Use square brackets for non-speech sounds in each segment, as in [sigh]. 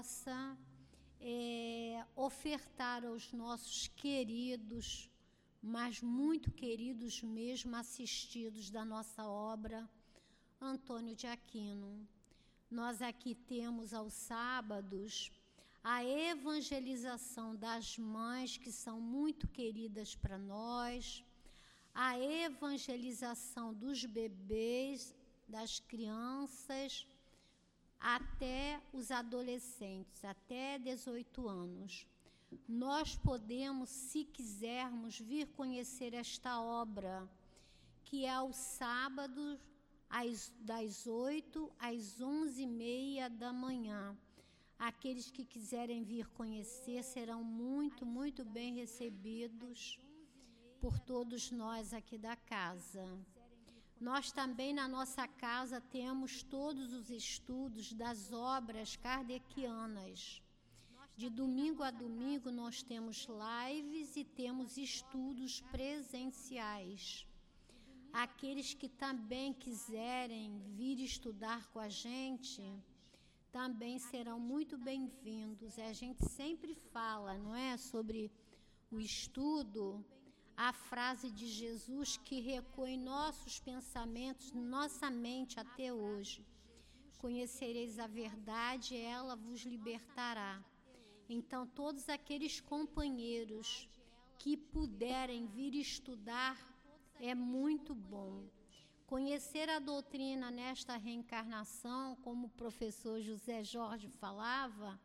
possa é, ofertar aos nossos queridos, mas muito queridos mesmo, assistidos da nossa obra, Antônio de Aquino. Nós aqui temos aos sábados a evangelização das mães, que são muito queridas para nós, a evangelização dos bebês, das crianças, até os adolescentes, até 18 anos. Nós podemos, se quisermos, vir conhecer esta obra, que é aos sábados, às, das 8 às 11 e meia da manhã Aqueles que quiserem vir conhecer serão muito, muito bem recebidos por todos nós aqui da casa. Nós também na nossa casa temos todos os estudos das obras kardecianas. De domingo a domingo nós temos lives e temos estudos presenciais. Aqueles que também quiserem vir estudar com a gente, também serão muito bem-vindos. A gente sempre fala, não é, sobre o estudo, a frase de Jesus que recuou em nossos pensamentos, nossa mente até hoje. Conhecereis a verdade, ela vos libertará. Então, todos aqueles companheiros que puderem vir estudar, é muito bom. Conhecer a doutrina nesta reencarnação, como o professor José Jorge falava,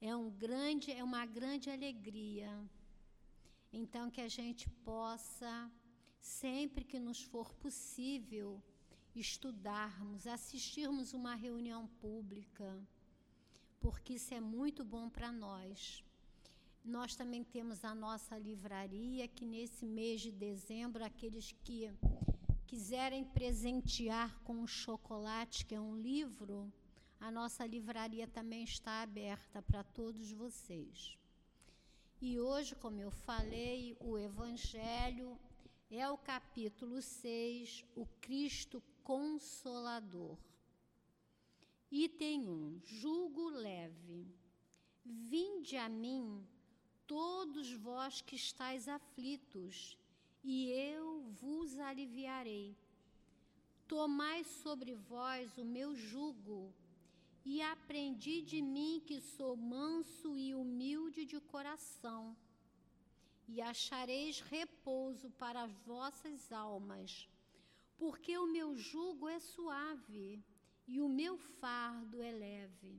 é, um grande, é uma grande alegria. Então, que a gente possa, sempre que nos for possível, estudarmos, assistirmos uma reunião pública, porque isso é muito bom para nós. Nós também temos a nossa livraria, que nesse mês de dezembro, aqueles que quiserem presentear com o chocolate, que é um livro, a nossa livraria também está aberta para todos vocês. E hoje, como eu falei, o Evangelho é o capítulo 6, o Cristo Consolador. Item 1: Julgo leve. Vinde a mim, todos vós que estáis aflitos e eu vos aliviarei. Tomai sobre vós o meu jugo e aprendi de mim que sou manso e humilde de coração, e achareis repouso para as vossas almas, porque o meu jugo é suave e o meu fardo é leve.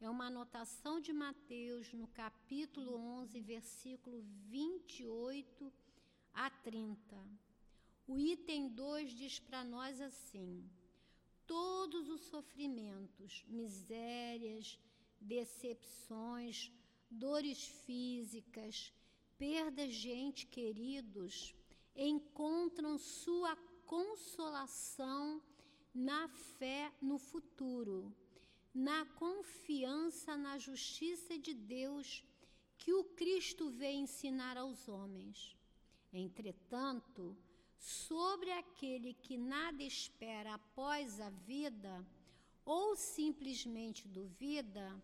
É uma anotação de Mateus no capítulo 11, versículo 28 a 30. O item 2 diz para nós assim: todos os sofrimentos, misérias, decepções, dores físicas, perdas de entes queridos, encontram sua consolação na fé no futuro, na confiança na justiça de Deus que o Cristo veio ensinar aos homens. Entretanto, sobre aquele que nada espera após a vida, ou simplesmente duvida,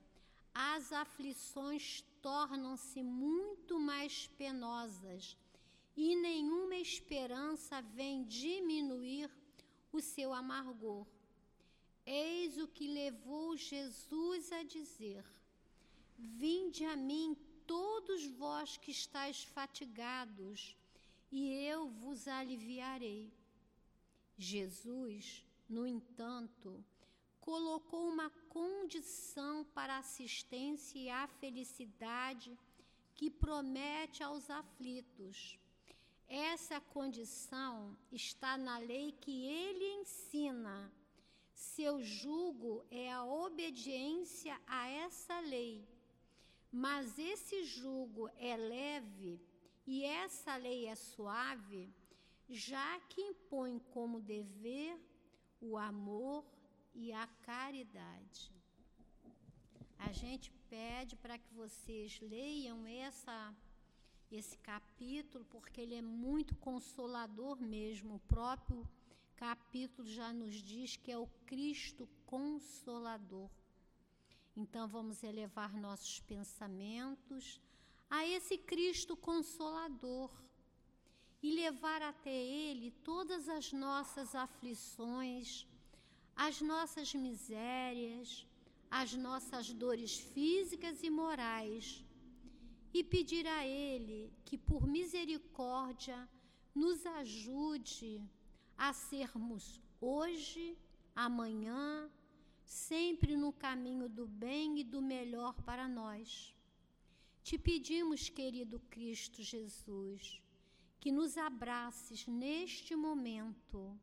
as aflições tornam-se muito mais penosas e nenhuma esperança vem diminuir o seu amargor. Eis o que levou Jesus a dizer: Vinde a mim, todos vós que estáis fatigados e eu vos aliviarei. Jesus, no entanto, colocou uma condição para a assistência e a felicidade que promete aos aflitos. Essa condição está na lei que ele ensina. Seu jugo é a obediência a essa lei. Mas esse jugo é leve e essa lei é suave, já que impõe como dever o amor e a caridade. A gente pede para que vocês leiam essa, esse capítulo, porque ele é muito consolador mesmo. O próprio capítulo já nos diz que é o Cristo Consolador. Então vamos elevar nossos pensamentos a esse Cristo consolador e levar até Ele todas as nossas aflições, as nossas misérias, as nossas dores físicas e morais, e pedir a Ele que, por misericórdia, nos ajude a sermos hoje, amanhã, sempre no caminho do bem e do melhor para nós. Te pedimos, querido Cristo Jesus, que nos abraces neste momento.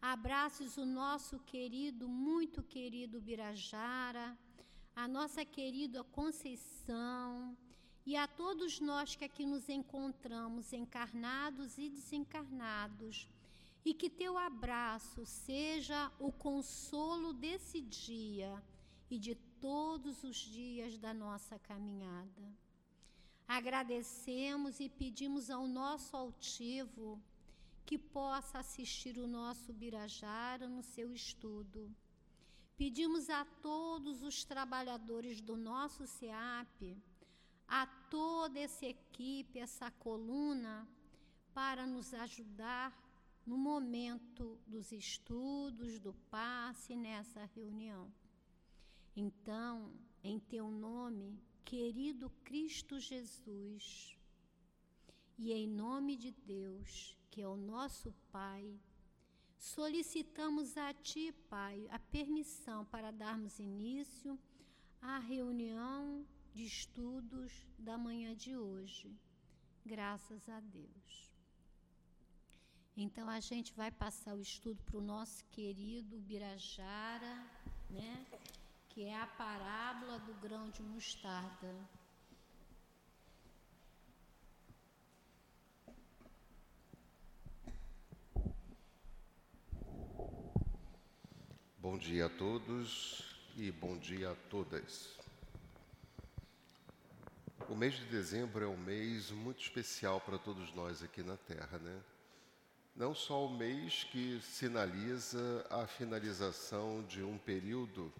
Abraces o nosso querido, muito querido Birajara, a nossa querida Conceição e a todos nós que aqui nos encontramos, encarnados e desencarnados, e que teu abraço seja o consolo desse dia e de todos os dias da nossa caminhada. Agradecemos e pedimos ao nosso altivo que possa assistir o nosso Birajara no seu estudo. Pedimos a todos os trabalhadores do nosso SEAP, a toda essa equipe, essa coluna, para nos ajudar no momento dos estudos, do passe nessa reunião. Então, em teu nome, querido Cristo Jesus, e em nome de Deus, que é o nosso Pai, solicitamos a Ti, Pai, a permissão para darmos início à reunião de estudos da manhã de hoje. Graças a Deus. Então a gente vai passar o estudo para o nosso querido Birajara, né? Que é a parábola do grão de mostarda. Bom dia a todos e bom dia a todas. O mês de dezembro é um mês muito especial para todos nós aqui na Terra, né? Não só o mês que sinaliza a finalização de um período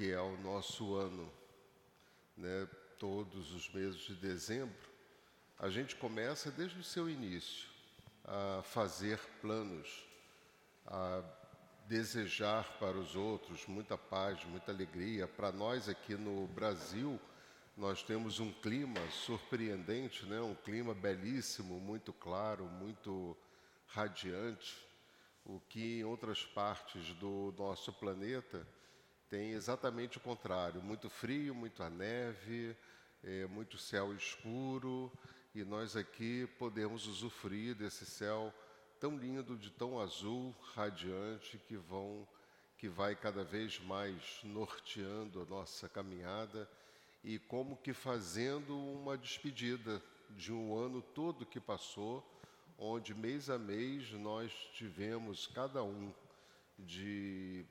que é o nosso ano, né? todos os meses de dezembro, a gente começa desde o seu início a fazer planos, a desejar para os outros muita paz, muita alegria. Para nós aqui no Brasil, nós temos um clima surpreendente, né? um clima belíssimo, muito claro, muito radiante, o que em outras partes do nosso planeta tem exatamente o contrário: muito frio, muita neve, é, muito céu escuro, e nós aqui podemos usufruir desse céu tão lindo, de tão azul, radiante, que vão que vai cada vez mais norteando a nossa caminhada e como que fazendo uma despedida de um ano todo que passou, onde mês a mês nós tivemos cada um de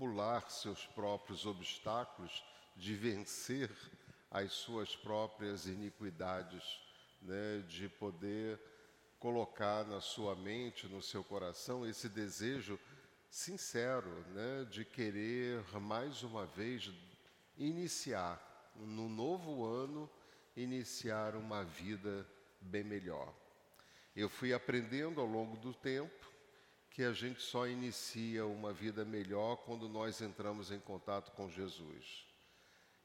pular seus próprios obstáculos, de vencer as suas próprias iniquidades, né, de poder colocar na sua mente, no seu coração, esse desejo sincero né, de querer mais uma vez iniciar, no novo ano, iniciar uma vida bem melhor. Eu fui aprendendo ao longo do tempo que a gente só inicia uma vida melhor quando nós entramos em contato com Jesus.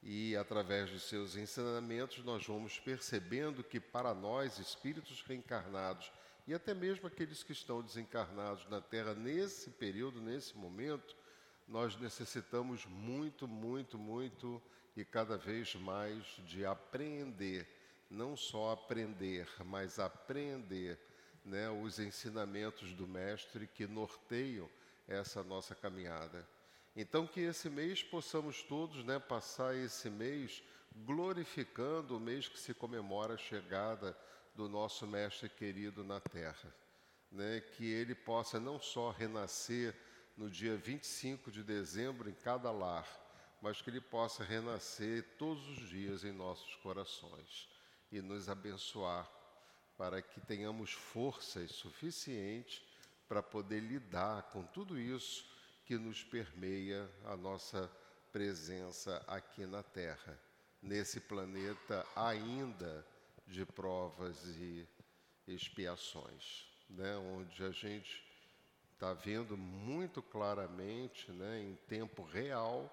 E através de seus ensinamentos, nós vamos percebendo que para nós, espíritos reencarnados, e até mesmo aqueles que estão desencarnados na Terra nesse período, nesse momento, nós necessitamos muito, muito, muito e cada vez mais de aprender, não só aprender, mas aprender né, os ensinamentos do Mestre que norteiam essa nossa caminhada. Então, que esse mês possamos todos né, passar esse mês glorificando o mês que se comemora a chegada do nosso Mestre querido na Terra. Né, que ele possa não só renascer no dia 25 de dezembro em cada lar, mas que ele possa renascer todos os dias em nossos corações e nos abençoar para que tenhamos forças suficientes para poder lidar com tudo isso que nos permeia a nossa presença aqui na Terra, nesse planeta ainda de provas e expiações, né? onde a gente está vendo muito claramente, né, em tempo real,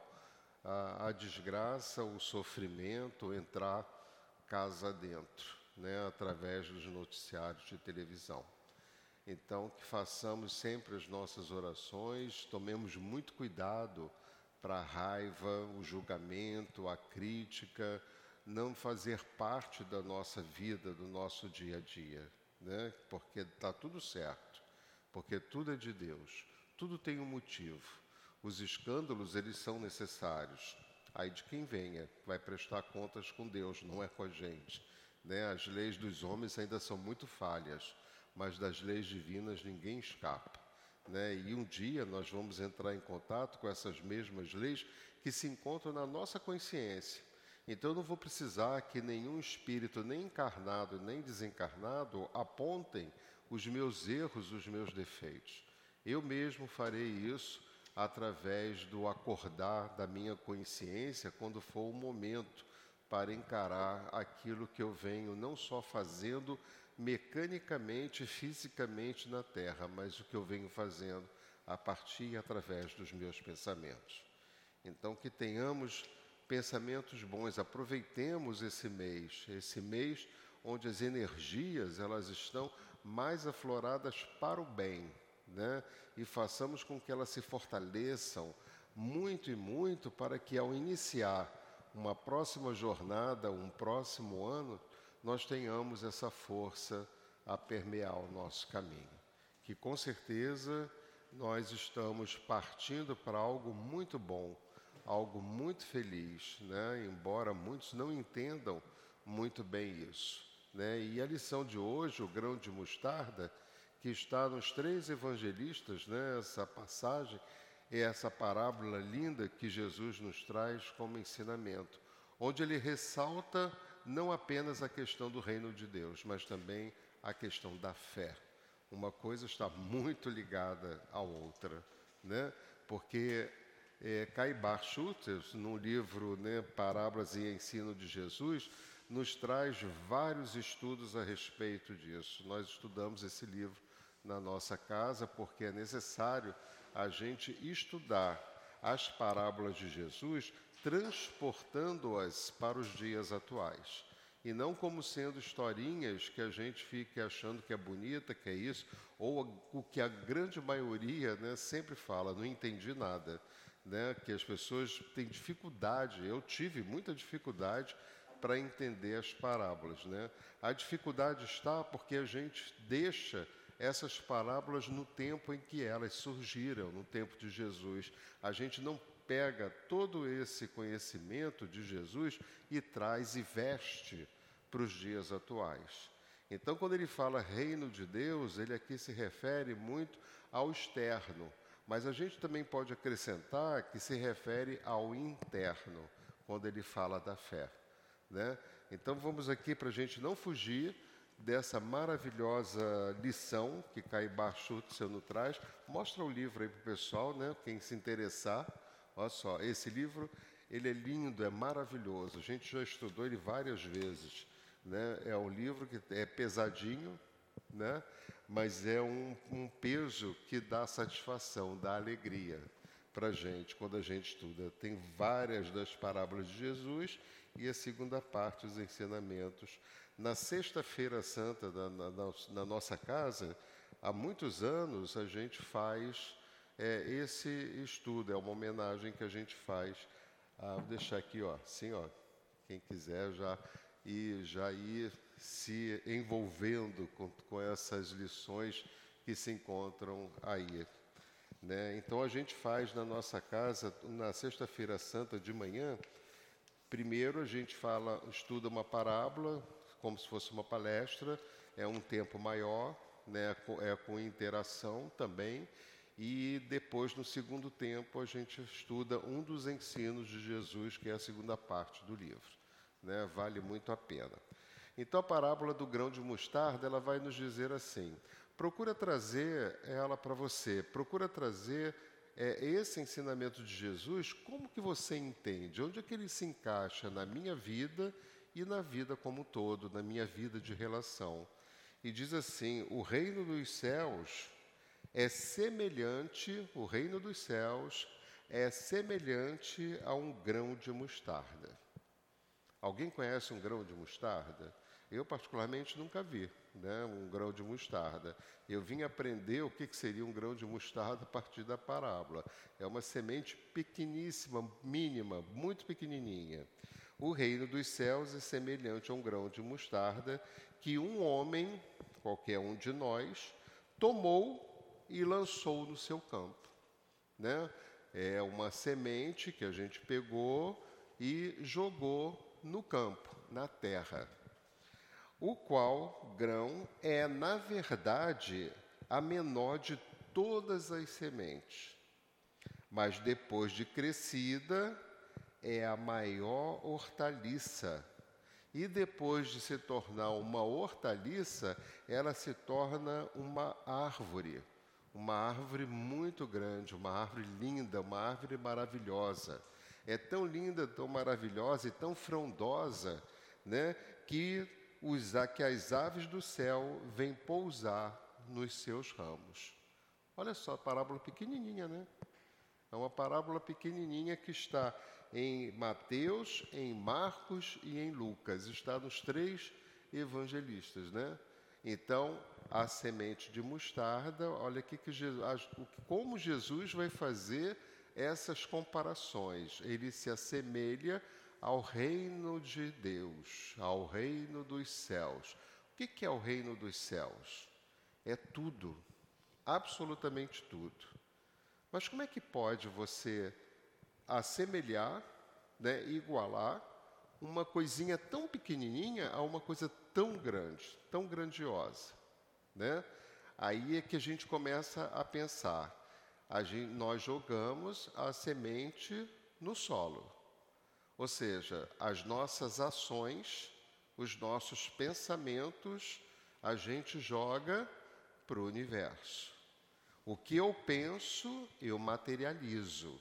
a, a desgraça, o sofrimento entrar casa dentro, né, através dos noticiários de televisão. Então, que façamos sempre as nossas orações, tomemos muito cuidado para a raiva, o julgamento, a crítica, não fazer parte da nossa vida, do nosso dia a dia, né? porque está tudo certo, porque tudo é de Deus, tudo tem um motivo. Os escândalos, eles são necessários. Aí de quem venha, vai prestar contas com Deus, não é com a gente. Né? As leis dos homens ainda são muito falhas, mas das leis divinas ninguém escapa. Né? E um dia nós vamos entrar em contato com essas mesmas leis que se encontram na nossa consciência. Então eu não vou precisar que nenhum espírito, nem encarnado nem desencarnado, apontem os meus erros, os meus defeitos. Eu mesmo farei isso através do acordar da minha consciência quando for o momento para encarar aquilo que eu venho não só fazendo mecanicamente, fisicamente na Terra, mas o que eu venho fazendo a partir e através dos meus pensamentos. Então, que tenhamos pensamentos bons, aproveitemos esse mês, esse mês onde as energias elas estão mais afloradas para o bem, né? E façamos com que elas se fortaleçam muito e muito para que ao iniciar uma próxima jornada, um próximo ano, nós tenhamos essa força a permear o nosso caminho. Que com certeza nós estamos partindo para algo muito bom, algo muito feliz, né? embora muitos não entendam muito bem isso. Né? E a lição de hoje, o grão de mostarda, que está nos três evangelistas, né? essa passagem, é essa parábola linda que Jesus nos traz como ensinamento, onde ele ressalta não apenas a questão do reino de Deus, mas também a questão da fé. Uma coisa está muito ligada à outra, né? porque é, Caibar no livro né, Parábolas e Ensino de Jesus, nos traz vários estudos a respeito disso. Nós estudamos esse livro na nossa casa porque é necessário a gente estudar as parábolas de Jesus, transportando-as para os dias atuais. E não como sendo historinhas que a gente fique achando que é bonita, que é isso, ou o que a grande maioria né, sempre fala, não entendi nada. Né, que as pessoas têm dificuldade, eu tive muita dificuldade para entender as parábolas. Né? A dificuldade está porque a gente deixa essas parábolas no tempo em que elas surgiram, no tempo de Jesus. A gente não pega todo esse conhecimento de Jesus e traz e veste para os dias atuais. Então, quando ele fala reino de Deus, ele aqui se refere muito ao externo, mas a gente também pode acrescentar que se refere ao interno, quando ele fala da fé. Né? Então vamos aqui para a gente não fugir dessa maravilhosa lição que Caibar Schutzer nos traz. Mostra o livro aí para o pessoal, né? quem se interessar. Olha só, esse livro ele é lindo, é maravilhoso. A gente já estudou ele várias vezes. Né? É um livro que é pesadinho, né? mas é um, um peso que dá satisfação, dá alegria para a gente quando a gente estuda. Tem várias das parábolas de Jesus e a segunda parte, os ensinamentos. Na Sexta-feira Santa, na, na, na, nossa casa, há muitos anos a gente faz é, esse estudo, é uma homenagem que a gente faz. Ah, vou deixar aqui, ó, assim, ó, quem quiser já ir, já ir se envolvendo com, com essas lições que se encontram aí. Né? Então a gente faz na nossa casa, na Sexta-feira Santa de manhã, Primeiro a gente fala, estuda uma parábola, como se fosse uma palestra, é um tempo maior, né, é com interação também, e depois, no segundo tempo, a gente estuda um dos ensinos de Jesus, que é a segunda parte do livro. Né, vale muito a pena. Então, a parábola do grão de mostarda, ela vai nos dizer assim: procura trazer ela para você, procura trazer é, esse ensinamento de Jesus, como que você entende? Onde é que ele se encaixa na minha vida e na vida como um todo, na minha vida de relação? E diz assim: o reino dos céus é semelhante, o reino dos céus é semelhante a um grão de mostarda. Alguém conhece um grão de mostarda? Eu, particularmente, nunca vi né, um grão de mostarda. Eu vim aprender o que, que seria um grão de mostarda a partir da parábola. É uma semente pequeníssima, mínima, muito pequenininha. O reino dos céus é semelhante a um grão de mostarda que um homem, qualquer um de nós, tomou e lançou no seu campo. Né? É uma semente que a gente pegou e jogou no campo, na terra o qual grão é, na verdade, a menor de todas as sementes, mas depois de crescida, é a maior hortaliça. E depois de se tornar uma hortaliça, ela se torna uma árvore, uma árvore muito grande, uma árvore linda, uma árvore maravilhosa. É tão linda, tão maravilhosa e tão frondosa, né, que os, que as aves do céu vêm pousar nos seus ramos. Olha só, parábola pequenininha, né? É uma parábola pequenininha que está em Mateus, em Marcos e em Lucas. Está nos três evangelistas, né? Então, a semente de mostarda, olha aqui que Jesus, como Jesus vai fazer essas comparações. Ele se assemelha ao reino de Deus, ao reino dos céus. O que é o reino dos céus? É tudo, absolutamente tudo. Mas como é que pode você assemelhar, né, igualar uma coisinha tão pequenininha a uma coisa tão grande, tão grandiosa, né? Aí é que a gente começa a pensar. A gente, nós jogamos a semente no solo. Ou seja, as nossas ações, os nossos pensamentos, a gente joga para o universo. O que eu penso, eu materializo.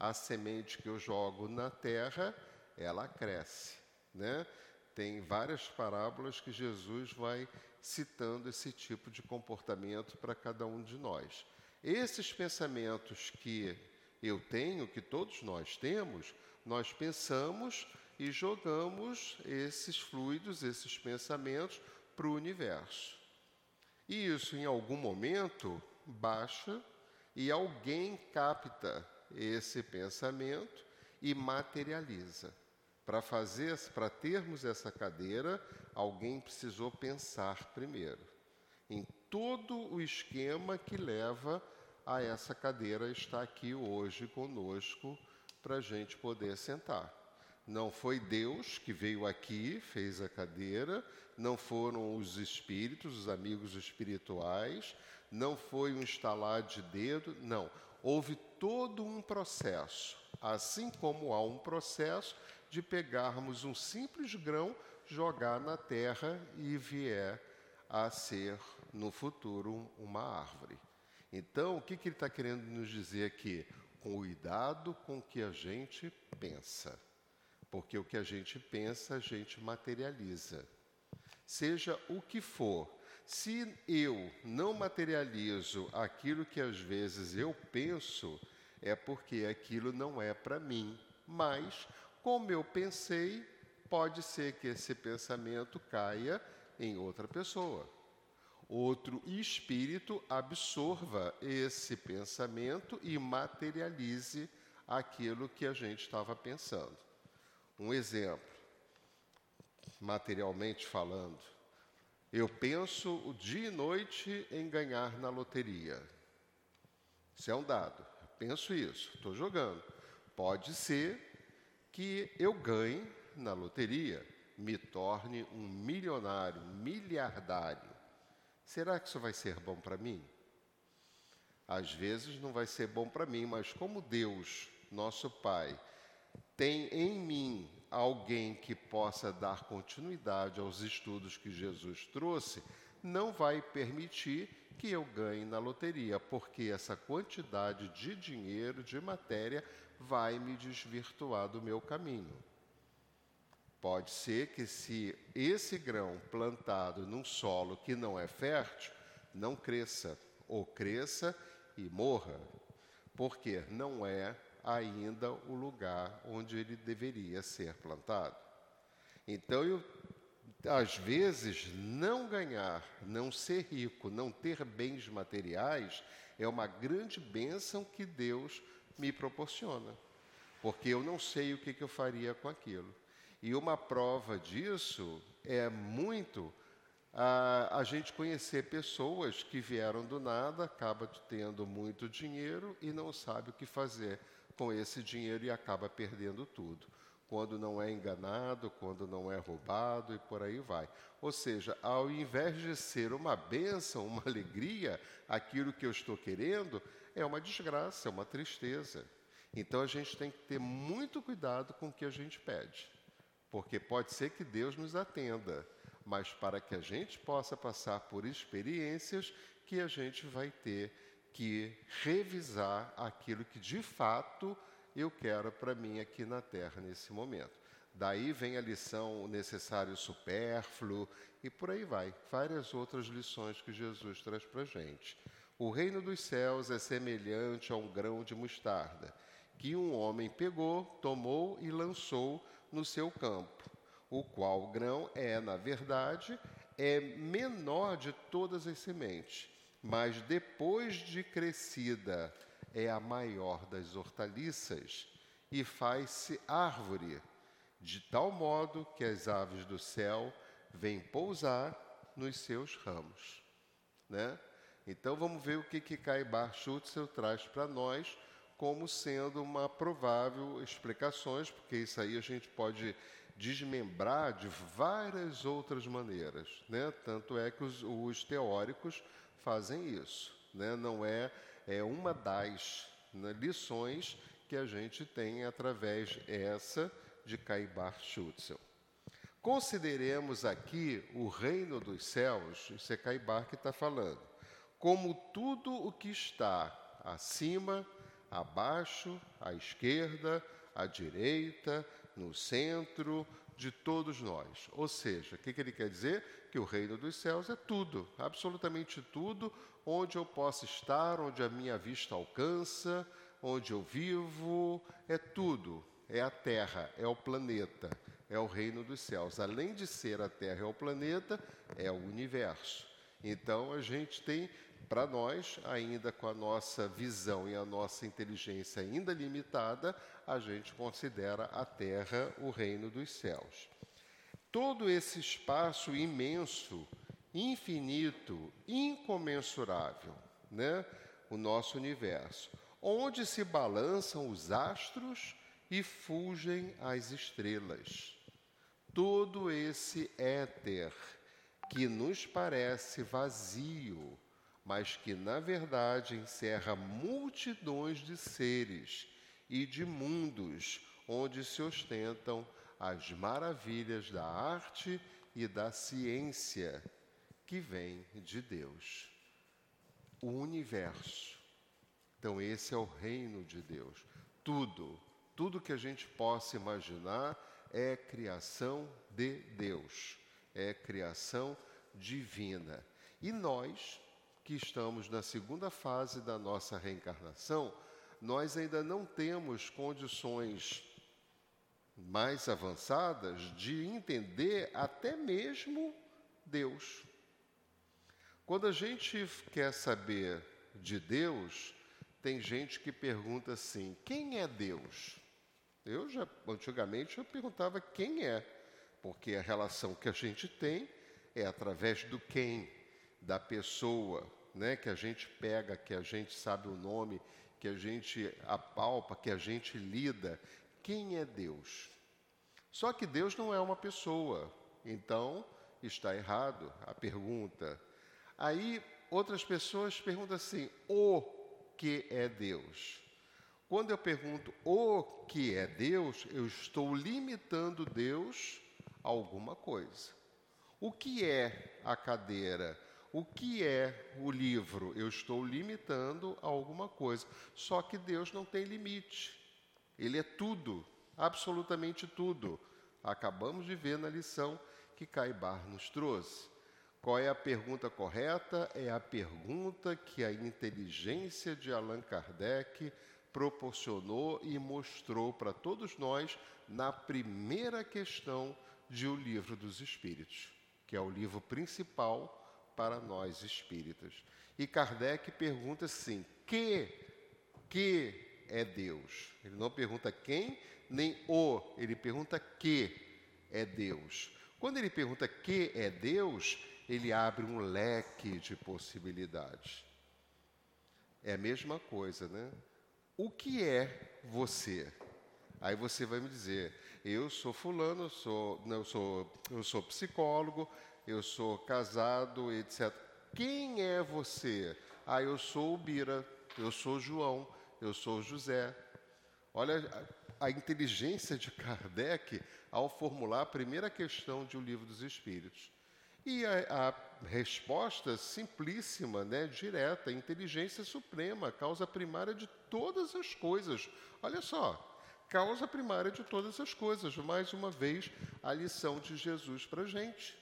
A semente que eu jogo na terra, ela cresce. Né? Tem várias parábolas que Jesus vai citando esse tipo de comportamento para cada um de nós. Esses pensamentos que eu tenho, que todos nós temos, nós pensamos e jogamos esses fluidos, esses pensamentos para o universo. E isso, em algum momento, baixa e alguém capta esse pensamento e materializa. Para fazer, para termos essa cadeira, alguém precisou pensar primeiro em todo o esquema que leva a essa cadeira estar aqui hoje conosco para a gente poder sentar. Não foi Deus que veio aqui, fez a cadeira, não foram os espíritos, os amigos espirituais, não foi um estalar de dedo, não. Houve todo um processo, assim como há um processo de pegarmos um simples grão, jogar na terra e vier a ser no futuro uma árvore. Então, o que, que ele está querendo nos dizer aqui? cuidado com o que a gente pensa, porque o que a gente pensa, a gente materializa. Seja o que for, se eu não materializo aquilo que às vezes eu penso, é porque aquilo não é para mim. Mas, como eu pensei, pode ser que esse pensamento caia em outra pessoa outro espírito absorva esse pensamento e materialize aquilo que a gente estava pensando. Um exemplo, materialmente falando, eu penso o dia e noite em ganhar na loteria. Isso é um dado. Penso isso, estou jogando. Pode ser que eu ganhe na loteria, me torne um milionário, miliardário. Será que isso vai ser bom para mim? Às vezes não vai ser bom para mim, mas como Deus, nosso Pai, tem em mim alguém que possa dar continuidade aos estudos que Jesus trouxe, não vai permitir que eu ganhe na loteria, porque essa quantidade de dinheiro, de matéria, vai me desvirtuar do meu caminho. Pode ser que se esse grão plantado num solo que não é fértil, não cresça, ou cresça e morra, porque não é ainda o lugar onde ele deveria ser plantado. Então, eu, às vezes, não ganhar, não ser rico, não ter bens materiais é uma grande bênção que Deus me proporciona, porque eu não sei o que, que eu faria com aquilo. E uma prova disso é muito a, a gente conhecer pessoas que vieram do nada, acaba tendo muito dinheiro e não sabe o que fazer com esse dinheiro e acaba perdendo tudo. Quando não é enganado, quando não é roubado e por aí vai. Ou seja, ao invés de ser uma bênção, uma [laughs] alegria, aquilo que eu estou querendo, é uma desgraça, é uma tristeza. Então a gente tem que ter muito cuidado com o que a gente pede porque pode ser que Deus nos atenda, mas para que a gente possa passar por experiências que a gente vai ter que revisar aquilo que de fato eu quero para mim aqui na Terra nesse momento. Daí vem a lição o necessário supérfluo e por aí vai. Várias outras lições que Jesus traz para a gente. O reino dos céus é semelhante a um grão de mostarda, que um homem pegou, tomou e lançou no seu campo, o qual grão é, na verdade, é menor de todas as sementes, mas depois de crescida é a maior das hortaliças e faz-se árvore, de tal modo que as aves do céu vêm pousar nos seus ramos. Né? Então vamos ver o que, que Caibar Schutzel traz para nós como sendo uma provável explicações, porque isso aí a gente pode desmembrar de várias outras maneiras, né? Tanto é que os, os teóricos fazem isso, né? Não é, é uma das né, lições que a gente tem através essa de Caibar Schutzel. Consideremos aqui o reino dos céus, isso é Caibar que está falando, como tudo o que está acima, abaixo, à esquerda, à direita, no centro, de todos nós. Ou seja, o que, que ele quer dizer? Que o reino dos céus é tudo, absolutamente tudo, onde eu posso estar, onde a minha vista alcança, onde eu vivo, é tudo. É a terra, é o planeta, é o reino dos céus. Além de ser a terra e o planeta, é o universo. Então a gente tem para nós, ainda com a nossa visão e a nossa inteligência ainda limitada, a gente considera a Terra o reino dos céus. Todo esse espaço imenso, infinito, incomensurável, né? o nosso universo, onde se balançam os astros e fulgem as estrelas. Todo esse éter que nos parece vazio, mas que na verdade encerra multidões de seres e de mundos onde se ostentam as maravilhas da arte e da ciência que vem de Deus. O universo. Então, esse é o reino de Deus. Tudo, tudo que a gente possa imaginar é criação de Deus, é criação divina. E nós que estamos na segunda fase da nossa reencarnação, nós ainda não temos condições mais avançadas de entender até mesmo Deus. Quando a gente quer saber de Deus, tem gente que pergunta assim: quem é Deus? Eu já antigamente eu perguntava quem é, porque a relação que a gente tem é através do quem, da pessoa, né, que a gente pega, que a gente sabe o nome, que a gente apalpa, que a gente lida. Quem é Deus? Só que Deus não é uma pessoa, então está errado a pergunta. Aí outras pessoas perguntam assim: o que é Deus? Quando eu pergunto o que é Deus, eu estou limitando Deus a alguma coisa. O que é a cadeira? O que é o livro? Eu estou limitando a alguma coisa. Só que Deus não tem limite. Ele é tudo, absolutamente tudo. Acabamos de ver na lição que Caibar nos trouxe. Qual é a pergunta correta? É a pergunta que a inteligência de Allan Kardec proporcionou e mostrou para todos nós na primeira questão de O Livro dos Espíritos, que é o livro principal para nós espíritas. E Kardec pergunta assim: que que é Deus? Ele não pergunta quem nem o, ele pergunta que é Deus. Quando ele pergunta que é Deus, ele abre um leque de possibilidades. É a mesma coisa, né? O que é você? Aí você vai me dizer, eu sou fulano, sou, não, eu sou, eu sou psicólogo, eu sou casado, etc. Quem é você? Ah, eu sou o Bira, eu sou João, eu sou José. Olha a, a inteligência de [laughs] Kardec ao formular a primeira questão de O Livro dos Espíritos. E a, a resposta simplíssima, né, direta, inteligência suprema, causa primária de todas as coisas. Olha só, causa primária de todas as coisas. Mais uma vez, a lição de Jesus para a gente.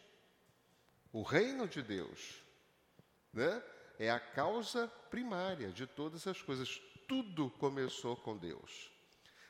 O reino de Deus né, é a causa primária de todas as coisas. Tudo começou com Deus.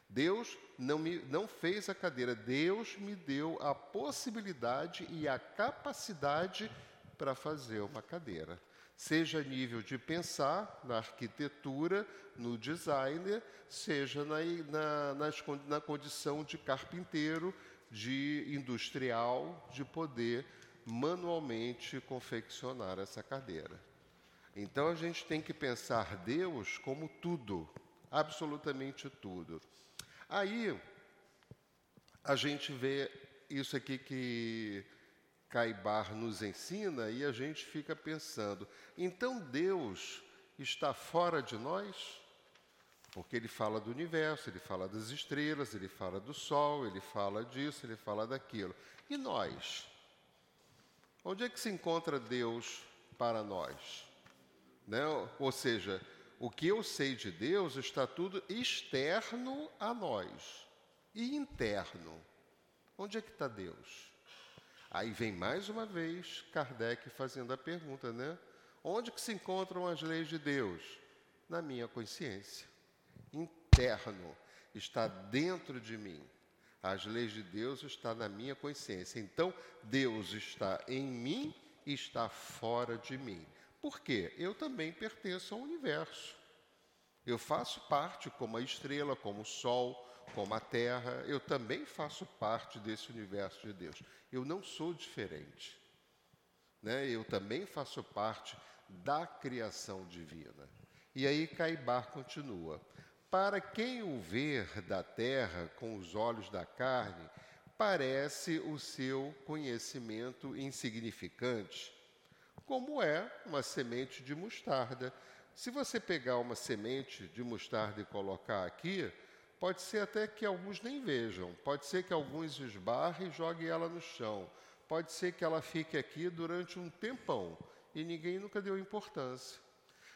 Deus não, me, não fez a cadeira, Deus me deu a possibilidade e a capacidade para fazer uma cadeira. Seja a nível de pensar, na arquitetura, no designer, seja na, na, nas, na condição de carpinteiro, de industrial, de poder manualmente confeccionar essa cadeira. Então a gente tem que pensar Deus como tudo, absolutamente tudo. Aí a gente vê isso aqui que Caibar nos ensina e a gente fica pensando: então Deus está fora de nós? Porque ele fala do universo, ele fala das estrelas, ele fala do sol, ele fala disso, ele fala daquilo. E nós? Onde é que se encontra Deus para nós? Né? Ou seja, o que eu sei de Deus está tudo externo a nós e interno. Onde é que está Deus? Aí vem mais uma vez Kardec fazendo a pergunta, né? Onde que se encontram as leis de Deus? Na minha consciência. Interno, está dentro de mim. As leis de Deus estão na minha consciência. Então, Deus está em mim e está fora de mim. Por quê? Eu também pertenço ao universo. Eu faço parte, como a estrela, como o sol, como a terra, eu também faço parte desse universo de Deus. Eu não sou diferente. Né? Eu também faço parte da criação divina. E aí Caibar continua: Para quem o ver da terra com os olhos da carne, parece o seu conhecimento insignificante como é uma semente de mostarda. Se você pegar uma semente de mostarda e colocar aqui, pode ser até que alguns nem vejam, pode ser que alguns esbarrem e joguem ela no chão, pode ser que ela fique aqui durante um tempão e ninguém nunca deu importância.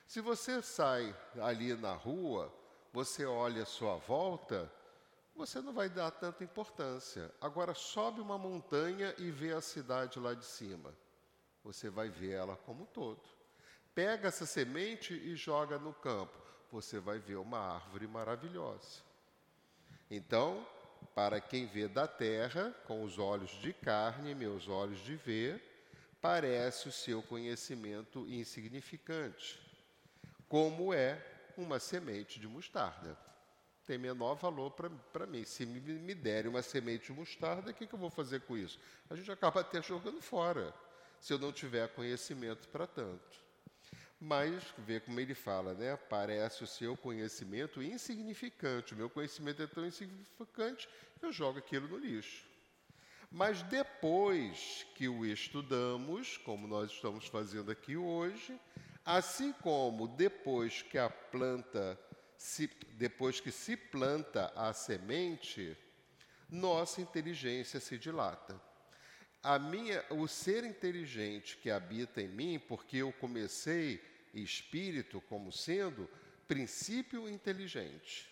Se você sai ali na rua, você olha a sua volta, você não vai dar tanta importância. Agora sobe uma montanha e vê a cidade lá de cima você vai ver ela como um todo. Pega essa semente e joga no campo, você vai ver uma árvore maravilhosa. Então, para quem vê da terra, com os olhos de carne, meus olhos de ver, parece o seu conhecimento insignificante, como é uma semente de mostarda. Tem menor valor para mim. Se me, me derem uma semente de mostarda, o que, que eu vou fazer com isso? A gente acaba até jogando fora se eu não tiver conhecimento para tanto. Mas, vê como ele fala, né? Parece o seu conhecimento insignificante. O meu conhecimento é tão insignificante eu jogo aquilo no lixo. Mas depois que o estudamos, como nós estamos fazendo aqui hoje, assim como depois que a planta, se, depois que se planta a semente, nossa inteligência se dilata. a minha, o ser inteligente que habita em mim, porque eu comecei espírito como sendo princípio inteligente.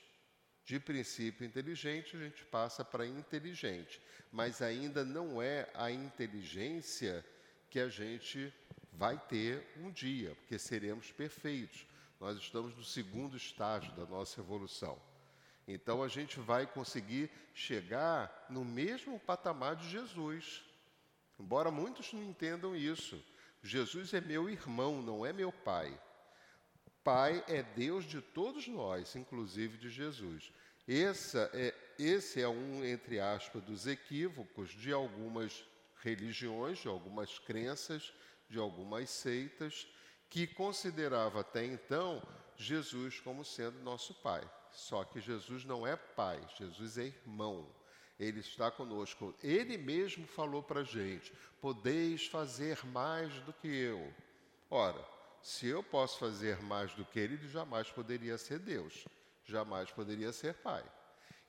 De princípio inteligente, a gente passa para inteligente, mas ainda não é a inteligência que a gente vai ter um dia, porque seremos perfeitos. Nós estamos no segundo estágio da nossa evolução. Então a gente vai conseguir chegar no mesmo patamar de Jesus. Embora muitos não entendam isso. Jesus é meu irmão, não é meu pai. Pai é Deus de todos nós, inclusive de Jesus. É, esse é um, entre aspas, dos equívocos de algumas religiões, de algumas crenças, de algumas seitas, que considerava até então Jesus como sendo nosso pai. Só que Jesus não é pai, Jesus é irmão. Ele está conosco. Ele mesmo falou para a gente: podeis fazer mais do que eu. Ora, se eu posso fazer mais do que ele, ele jamais poderia ser Deus, jamais poderia ser Pai.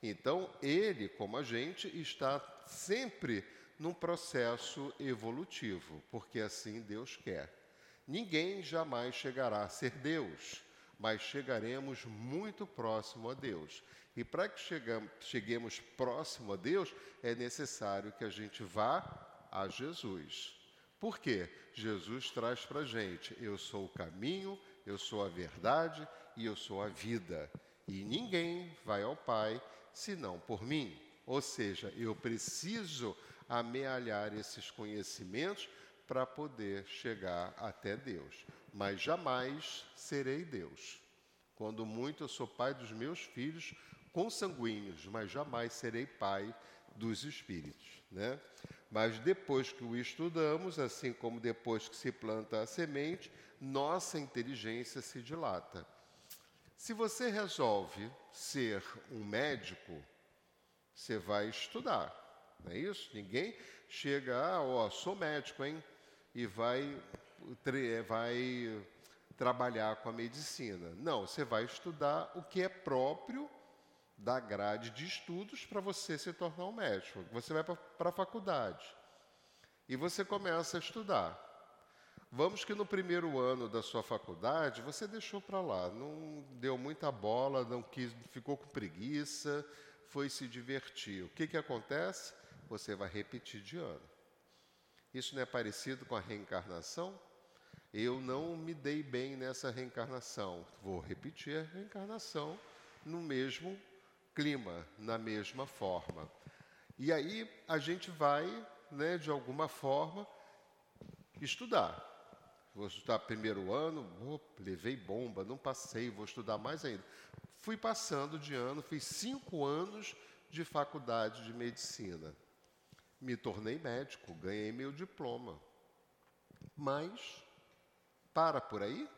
Então, ele, como a gente, está sempre num processo evolutivo, porque assim Deus quer. Ninguém jamais chegará a ser Deus, mas chegaremos muito próximo a Deus. E para que cheguemos próximo a Deus, é necessário que a gente vá a Jesus. Por quê? Jesus traz para a gente: eu sou o caminho, eu sou a verdade e eu sou a vida. E ninguém vai ao Pai senão por mim. Ou seja, eu preciso amealhar esses conhecimentos para poder chegar até Deus. Mas jamais serei Deus. Quando muito eu sou pai dos meus filhos consanguíneos, mas jamais serei pai dos espíritos, né? Mas depois que o estudamos, assim como depois que se planta a semente, nossa inteligência se dilata. Se você resolve ser um médico, você vai estudar, não é isso? Ninguém chega, ah, ó, sou médico, hein? E vai, vai trabalhar com a medicina. Não, você vai estudar o que é próprio da grade de estudos para você se tornar um médico. Você vai para a faculdade e você começa a estudar. Vamos que no primeiro ano da sua faculdade você deixou para lá, não deu muita bola, não quis, ficou com preguiça, foi se divertir. O que, que acontece? Você vai repetir de ano. Isso não é parecido com a reencarnação? Eu não me dei bem nessa reencarnação. Vou repetir a reencarnação no mesmo clima, na mesma forma. E aí a gente vai, né, de alguma forma, estudar. Vou estudar primeiro ano, levei bomba, não passei, vou estudar mais ainda. Fui passando de ano, fiz cinco anos de faculdade de medicina. Me tornei médico, ganhei meu diploma. Mas, para por aí?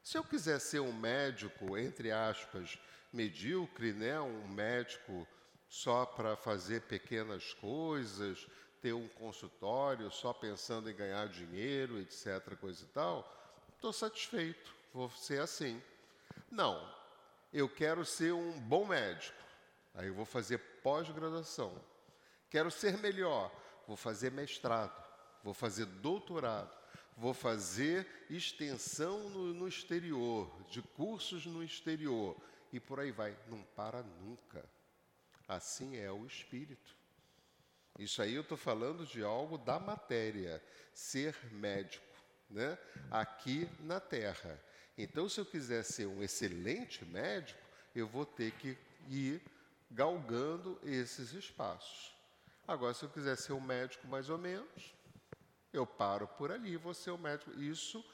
Se eu quiser ser um médico, entre aspas, medíocre, né? um médico só para fazer pequenas coisas, ter um consultório só pensando em ganhar dinheiro, etc., coisa e tal, estou satisfeito, vou ser assim. Não, eu quero ser um bom médico, aí eu vou fazer pós-graduação. Quero ser melhor, vou fazer mestrado, vou fazer doutorado, vou fazer extensão no, no exterior, de cursos no exterior e por aí vai. Não para nunca. Assim é o espírito. Isso aí eu estou falando de algo da matéria, ser médico, né? aqui na Terra. Então, se eu quiser ser um excelente médico, eu vou ter que ir galgando esses espaços. Agora, se eu quiser ser um médico mais ou menos, eu paro por ali, vou ser um médico. Isso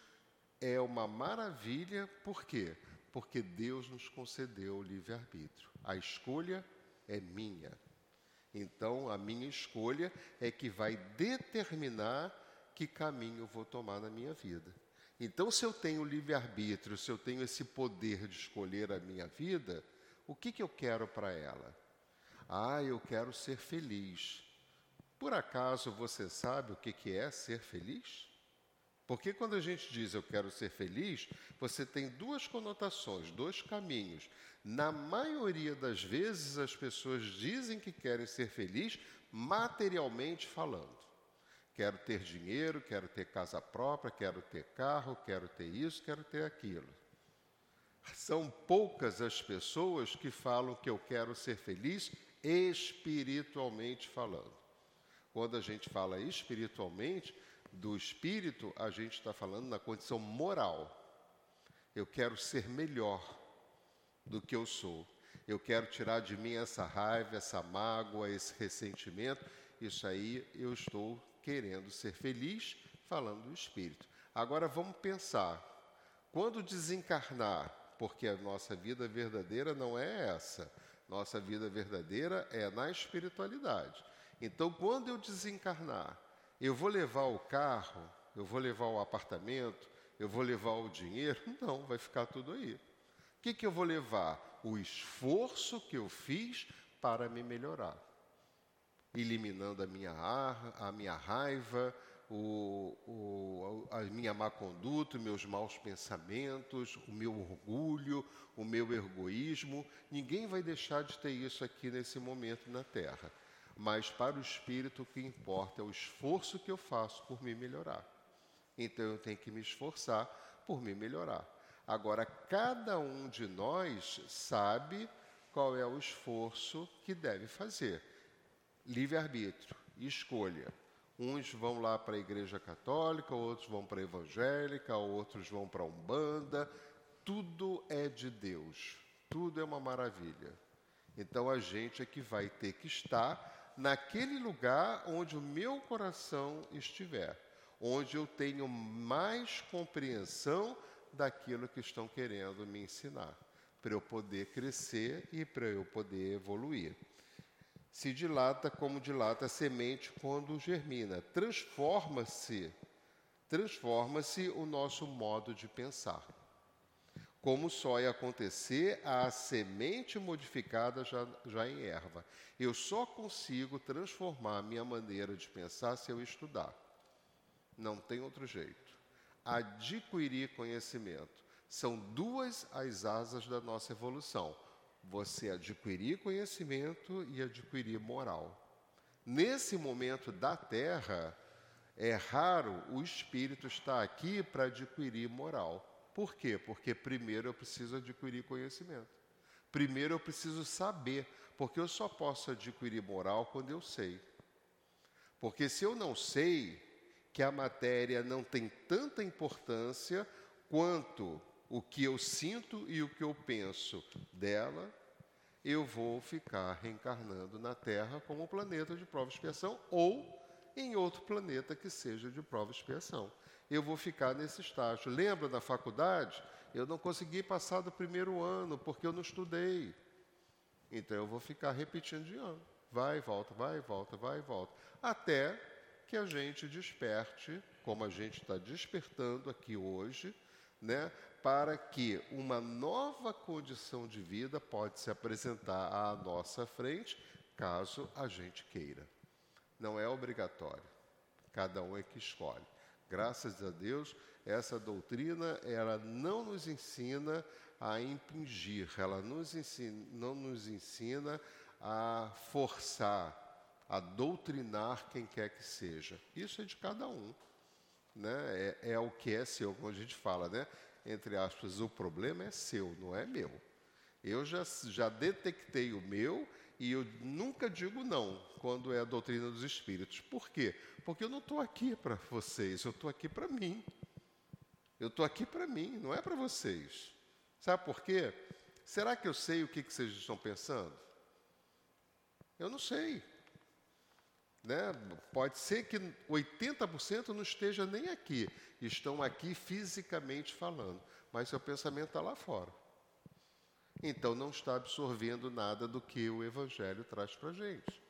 é uma maravilha, por quê? porque Deus nos concedeu o livre-arbítrio. A escolha é minha. Então, a minha escolha é que vai determinar que caminho eu vou tomar na minha vida. Então, se eu tenho livre-arbítrio, se eu tenho esse poder de escolher a minha vida, o que, que eu quero para ela? Ah, eu quero ser feliz. Por acaso você sabe o que, é ser feliz? Porque quando a gente diz eu quero ser feliz, você tem duas conotações, dois caminhos. Na maioria das vezes, as pessoas dizem que querem ser felizes materialmente falando. Quero ter dinheiro, quero ter casa própria, quero ter carro, quero ter isso, quero ter aquilo. São poucas as pessoas que falam que eu quero ser feliz espiritualmente falando. Quando a gente fala espiritualmente, do espírito, a gente está falando na condição moral. Eu quero ser melhor do que eu sou. Eu quero tirar de mim essa raiva, essa mágoa, esse ressentimento. Isso aí eu estou querendo ser feliz, falando do espírito. Agora vamos pensar. Quando desencarnar, porque a nossa vida verdadeira não é essa. Nossa vida verdadeira é na espiritualidade. Então, quando eu desencarnar, eu vou levar o carro, eu vou levar o apartamento, eu vou levar o dinheiro? [laughs] Não, vai ficar tudo aí. O que, que eu vou levar? O esforço que eu fiz para me melhorar, eliminando a minha, a minha raiva, o, o, a minha má conduta, meus maus pensamentos, o meu orgulho, o meu egoísmo. Ninguém vai deixar de ter isso aqui nesse momento na Terra. Mas para o espírito o que importa é o esforço que eu faço por me melhorar. Então eu tenho que me esforçar por me melhorar. Agora, cada um de nós sabe qual é o esforço que deve fazer. Livre-arbítrio, escolha. Uns vão lá para a igreja católica, outros vão para a evangélica, outros vão para a Umbanda. Tudo é de Deus, tudo é uma maravilha. Então a gente é que vai ter que estar naquele lugar onde o meu coração estiver onde eu tenho mais compreensão daquilo que estão querendo me ensinar, para eu poder crescer e para eu poder evoluir. Se dilata como dilata a semente quando germina, transforma-se, transforma-se o nosso modo de pensar. Como só ia acontecer a semente modificada já, já em erva. Eu só consigo transformar a minha maneira de pensar se eu estudar. Não tem outro jeito. Adquirir conhecimento. São duas as asas da nossa evolução. Você adquirir conhecimento e adquirir moral. Nesse momento da Terra, é raro o espírito estar aqui para adquirir moral. Por quê? Porque primeiro eu preciso adquirir conhecimento. Primeiro eu preciso saber, porque eu só posso adquirir moral quando eu sei. Porque se eu não sei, que a matéria não tem tanta importância quanto o que eu sinto e o que eu penso dela, eu vou ficar reencarnando na Terra como planeta de prova e expiação ou em outro planeta que seja de prova e expiação. Eu vou ficar nesse estágio. Lembra da faculdade? Eu não consegui passar do primeiro ano porque eu não estudei. Então eu vou ficar repetindo de ano. Vai e volta, vai e volta, vai e volta. Até que a gente desperte, como a gente está despertando aqui hoje, né, para que uma nova condição de vida pode se apresentar à nossa frente, caso a gente queira. Não é obrigatório. Cada um é que escolhe. Graças a Deus, essa doutrina ela não nos ensina a impingir, ela nos ensina, não nos ensina a forçar, a doutrinar quem quer que seja. Isso é de cada um. Né? É, é o que é seu, como a gente fala, né? Entre aspas, o problema é seu, não é meu. Eu já, já detectei o meu e eu nunca digo não quando é a doutrina dos espíritos. Por quê? Porque eu não estou aqui para vocês, eu estou aqui para mim. Eu estou aqui para mim, não é para vocês. Sabe por quê? Será que eu sei o que, que vocês estão pensando? Eu não sei. Né? Pode ser que 80% não esteja nem aqui, estão aqui fisicamente falando, mas seu pensamento está lá fora. Então não está absorvendo nada do que o Evangelho traz para a gente.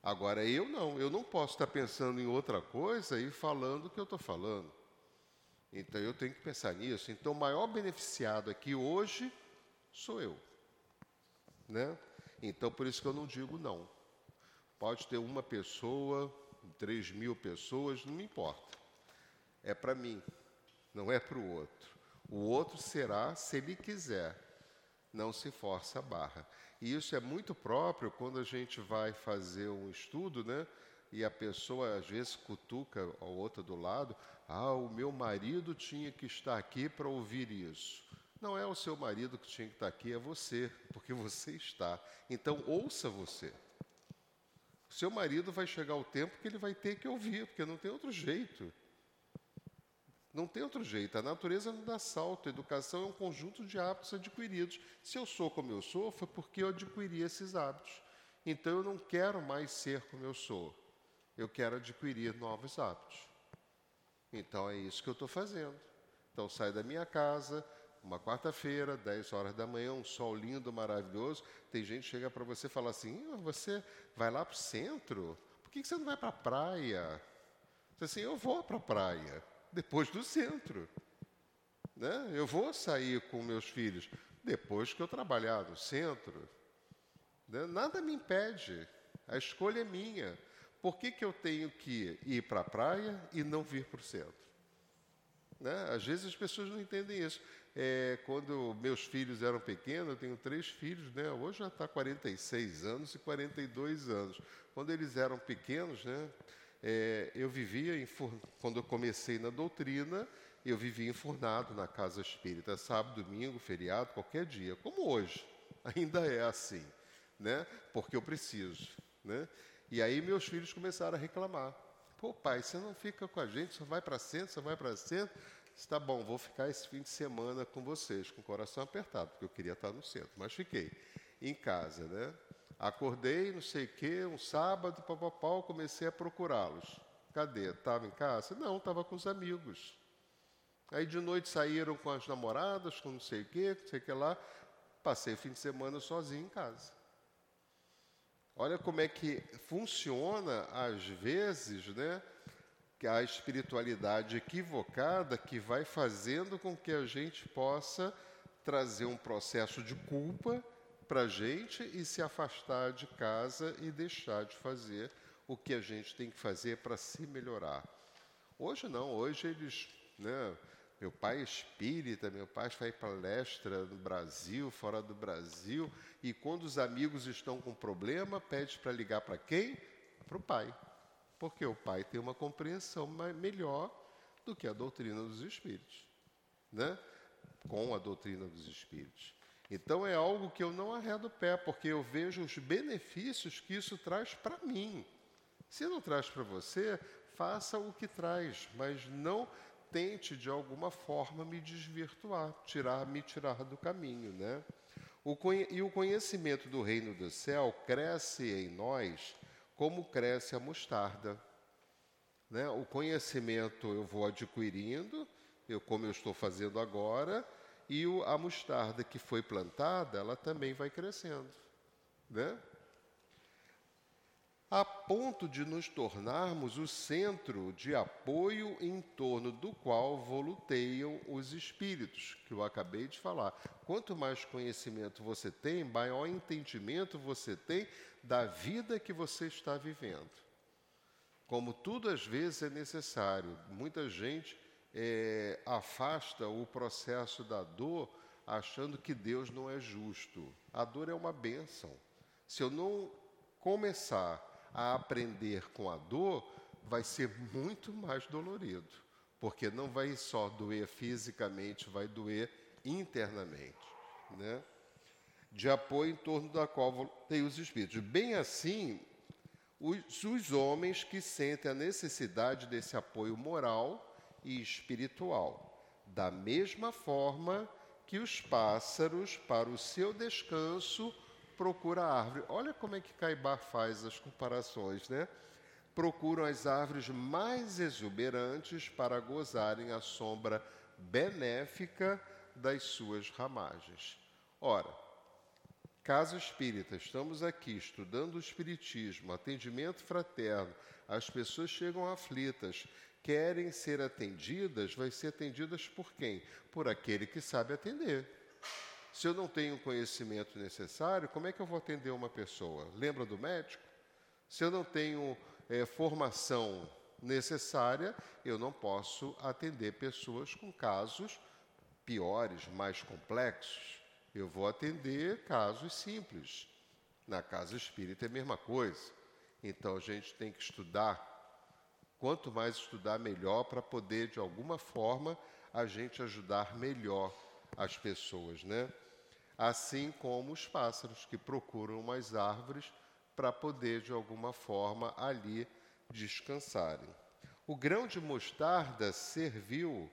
Agora eu não, eu não posso estar pensando em outra coisa e falando o que eu estou falando. Então eu tenho que pensar nisso. Então o maior beneficiado aqui hoje sou eu. Né? Então por isso que eu não digo não. Pode ter uma pessoa, três mil pessoas, não me importa. É para mim, não é para o outro. O outro será se ele quiser, não se força a barra. E isso é muito próprio quando a gente vai fazer um estudo, né? e a pessoa às vezes cutuca a outra do lado, ah, o meu marido tinha que estar aqui para ouvir isso. Não é o seu marido que tinha que estar aqui, é você, porque você está. Então ouça você. O seu marido vai chegar o tempo que ele vai ter que ouvir, porque não tem outro jeito. Não tem outro jeito. A natureza não dá salto. A educação é um conjunto de hábitos adquiridos. Se eu sou como eu sou, foi porque eu adquiri esses hábitos. Então eu não quero mais ser como eu sou. Eu quero adquirir novos hábitos. Então é isso que eu estou fazendo. Então saio da minha casa, uma quarta-feira, 10 horas da manhã, um sol lindo, maravilhoso. Tem gente que chega para você e fala assim: você vai lá para o centro? Por que você não vai para a praia? Você assim, eu vou para a praia depois do centro. Né? Eu vou sair com meus filhos depois que eu trabalhar no centro. Né? Nada me impede. A escolha é minha. Por que, que eu tenho que ir para a praia e não vir para o centro? Né? Às vezes as pessoas não entendem isso. É, quando meus filhos eram pequenos, eu tenho três filhos, né? hoje já está 46 anos e 42 anos. Quando eles eram pequenos, né? É, eu vivia, em, quando eu comecei na doutrina, eu vivia enfurnado na casa espírita, sábado, domingo, feriado, qualquer dia, como hoje. [laughs] Ainda é assim, né? porque eu preciso. Né? E aí meus filhos começaram a reclamar. Pô, pai, você não fica com a gente, só vai para centro, só vai para centro. Está bom, vou ficar esse fim de semana com vocês, com o coração apertado, porque eu queria estar no centro, mas fiquei em casa, né? Acordei, não sei o quê, um sábado, papapau, comecei a procurá-los. Cadê? Estava em casa? Não, estava com os amigos. Aí de noite saíram com as namoradas, com não sei o quê, não sei o que lá. Passei o fim de semana sozinho em casa. Olha como é que funciona, às vezes, né, a espiritualidade equivocada que vai fazendo com que a gente possa trazer um processo de culpa para a gente e se afastar de casa e deixar de fazer o que a gente tem que fazer para se melhorar. Hoje não, hoje eles, né, meu pai é espírita, meu pai faz palestra no Brasil, fora do Brasil, e quando os amigos estão com problema, pede para ligar para quem? Para o pai. Porque o pai tem uma compreensão melhor do que a doutrina dos espíritos, né? Com a doutrina dos espíritos. Então é algo que eu não arredo o pé, porque eu vejo os benefícios que isso traz para mim. Se não traz para você, faça o que traz, mas não tente de alguma forma me desvirtuar, tirar, me tirar do caminho, né? O, e o conhecimento do reino do céu cresce em nós como cresce a mostarda. Né? O conhecimento eu vou adquirindo, eu, como eu estou fazendo agora, e o, a mostarda que foi plantada, ela também vai crescendo, né? A ponto de nos tornarmos o centro de apoio em torno do qual voluteiam os espíritos, que eu acabei de falar. Quanto mais conhecimento você tem, maior entendimento você tem da vida que você está vivendo. Como tudo às vezes é necessário, muita gente é, afasta o processo da dor achando que Deus não é justo. A dor é uma bênção. Se eu não começar a aprender com a dor, vai ser muito mais dolorido, porque não vai só doer fisicamente, vai doer internamente, né? De apoio em torno da qual tem os espíritos. Bem assim, os, os homens que sentem a necessidade desse apoio moral e espiritual, da mesma forma que os pássaros, para o seu descanso, procuram a árvore. Olha como é que Caibar faz as comparações, né? Procuram as árvores mais exuberantes para gozarem a sombra benéfica das suas ramagens. Ora, Casa Espírita, estamos aqui estudando o Espiritismo, atendimento fraterno, as pessoas chegam aflitas, querem ser atendidas, vai ser atendidas por quem? Por aquele que sabe atender. Se eu não tenho o conhecimento necessário, como é que eu vou atender uma pessoa? Lembra do médico? Se eu não tenho é, formação necessária, eu não posso atender pessoas com casos piores, mais complexos. Eu vou atender casos simples. Na casa espírita é a mesma coisa. Então a gente tem que estudar. Quanto mais estudar, melhor, para poder, de alguma forma, a gente ajudar melhor as pessoas, né? Assim como os pássaros que procuram umas árvores para poder, de alguma forma, ali descansarem. O grão de mostarda serviu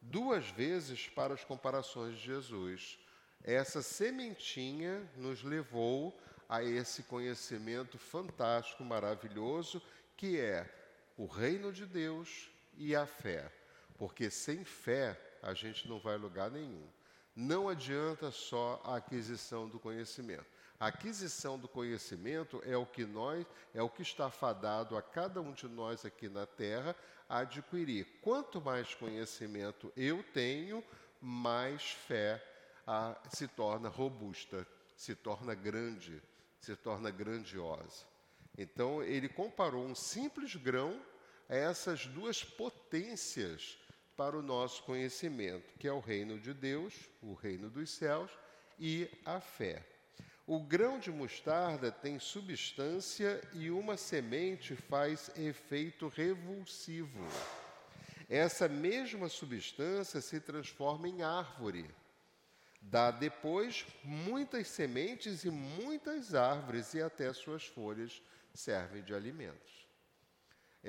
duas vezes para as comparações de Jesus. Essa sementinha nos levou a esse conhecimento fantástico, maravilhoso, que é o reino de Deus e a fé. Porque sem fé a gente não vai a lugar nenhum. Não adianta só a aquisição do conhecimento. A aquisição do conhecimento é o que nós, é o que está fadado a cada um de nós aqui na Terra a adquirir. Quanto mais conhecimento eu tenho, mais fé a, se torna robusta, se torna grande, se torna grandiosa. Então ele comparou um simples grão a essas duas potências para o nosso conhecimento, que é o reino de Deus, o reino dos céus e a fé. O grão de mostarda tem substância e uma semente faz efeito revulsivo. Essa mesma substância se transforma em árvore. Dá depois muitas sementes e muitas árvores, e até suas folhas servem de alimentos.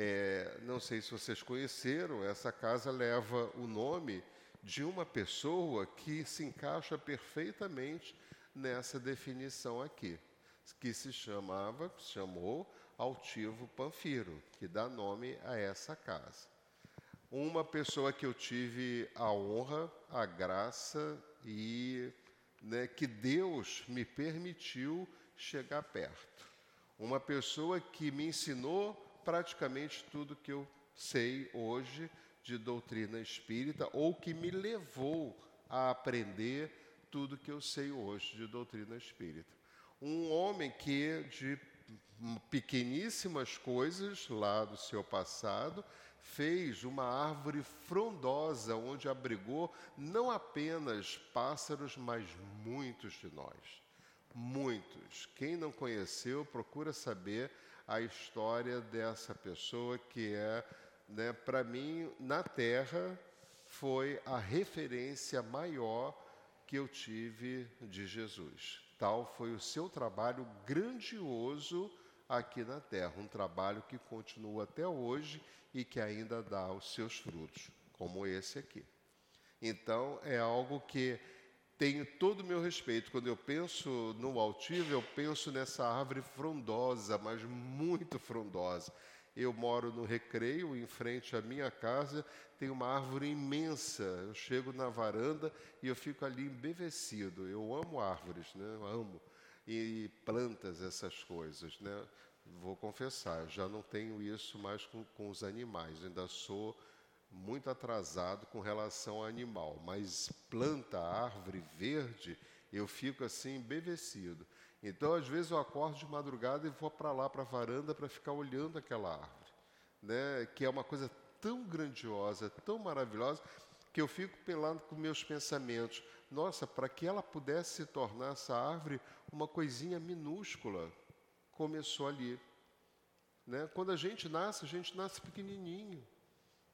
É, não sei se vocês conheceram, essa casa leva o nome de uma pessoa que se encaixa perfeitamente nessa definição aqui, que se chamava, chamou Altivo Panfiro, que dá nome a essa casa. Uma pessoa que eu tive a honra, a graça e né, que Deus me permitiu chegar perto. Uma pessoa que me ensinou praticamente tudo que eu sei hoje de doutrina espírita ou que me levou a aprender tudo que eu sei hoje de doutrina espírita. Um homem que, de pequeníssimas coisas lá do seu passado, fez uma árvore frondosa onde abrigou não apenas pássaros, mas muitos de nós. Muitos. Quem não conheceu, procura saber a história dessa pessoa que é, né, para mim, na Terra, foi a referência maior que eu tive de Jesus. Tal foi o seu trabalho grandioso aqui na terra, um trabalho que continua até hoje e que ainda dá os seus frutos, como esse aqui. Então, é algo que tem todo o meu respeito. Quando eu penso no altivo, eu penso nessa árvore frondosa, mas muito frondosa. Eu moro no Recreio, em frente à minha casa, tem uma árvore imensa. Eu chego na varanda e eu fico ali embevecido. Eu amo árvores, né? Eu amo. E plantas, essas coisas, né? Vou confessar, já não tenho isso mais com, com os animais. Ainda sou muito atrasado com relação ao animal. Mas planta, árvore verde, eu fico assim embevecido. Então, às vezes, eu acordo de madrugada e vou para lá, para a varanda, para ficar olhando aquela árvore, né? que é uma coisa tão grandiosa, tão maravilhosa, que eu fico pelando com meus pensamentos. Nossa, para que ela pudesse se tornar essa árvore uma coisinha minúscula, começou ali. Né? Quando a gente nasce, a gente nasce pequenininho,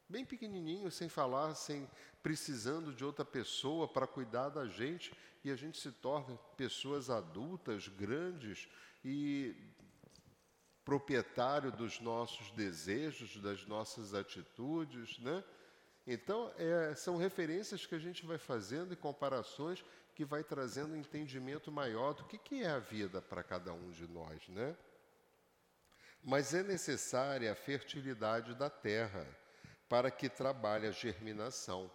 bem pequenininho, sem falar, sem precisando de outra pessoa para cuidar da gente, e a gente se torna pessoas adultas, grandes e proprietário dos nossos desejos, das nossas atitudes, né? Então, é, são referências que a gente vai fazendo e comparações que vai trazendo um entendimento maior do que, que é a vida para cada um de nós, né? Mas é necessária a fertilidade da terra para que trabalhe a germinação,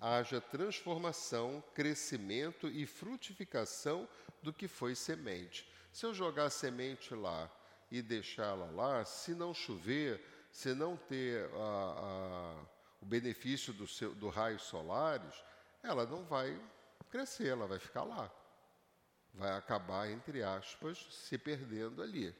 haja transformação, crescimento e frutificação do que foi semente. Se eu jogar semente lá e deixá-la lá, se não chover, se não ter a, a, o benefício do, seu, do raios solares, ela não vai crescer, ela vai ficar lá. Vai acabar, entre aspas, se perdendo ali.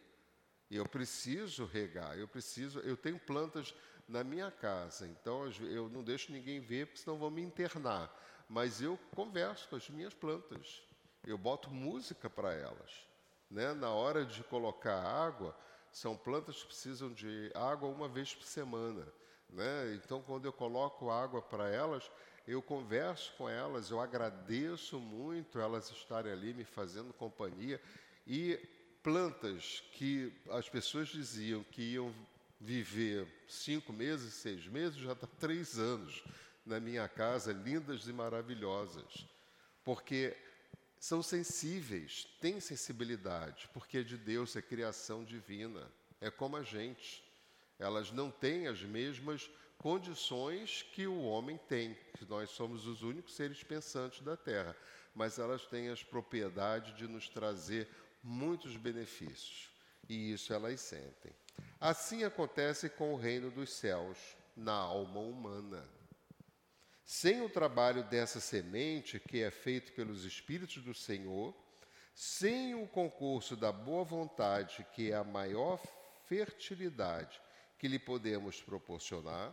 Eu preciso regar, eu preciso, eu tenho plantas na minha casa, então eu não deixo ninguém ver, porque senão vão me internar. Mas eu converso com as minhas plantas, eu boto música para elas. Né? Na hora de colocar água, são plantas que precisam de água uma vez por semana. Né? Então, quando eu coloco água para elas, eu converso com elas, eu agradeço muito elas estarem ali me fazendo companhia. E plantas que as pessoas diziam que iam viver cinco meses, seis meses, já está três anos na minha casa, lindas e maravilhosas. Porque são sensíveis, têm sensibilidade, porque é de Deus, é criação divina, é como a gente. Elas não têm as mesmas condições que o homem tem, que nós somos os únicos seres pensantes da Terra, mas elas têm as propriedades de nos trazer muitos benefícios, e isso elas sentem. Assim acontece com o reino dos céus na alma humana. Sem o trabalho dessa semente, que é feito pelos Espíritos do Senhor, sem o concurso da boa vontade, que é a maior fertilidade que lhe podemos proporcionar,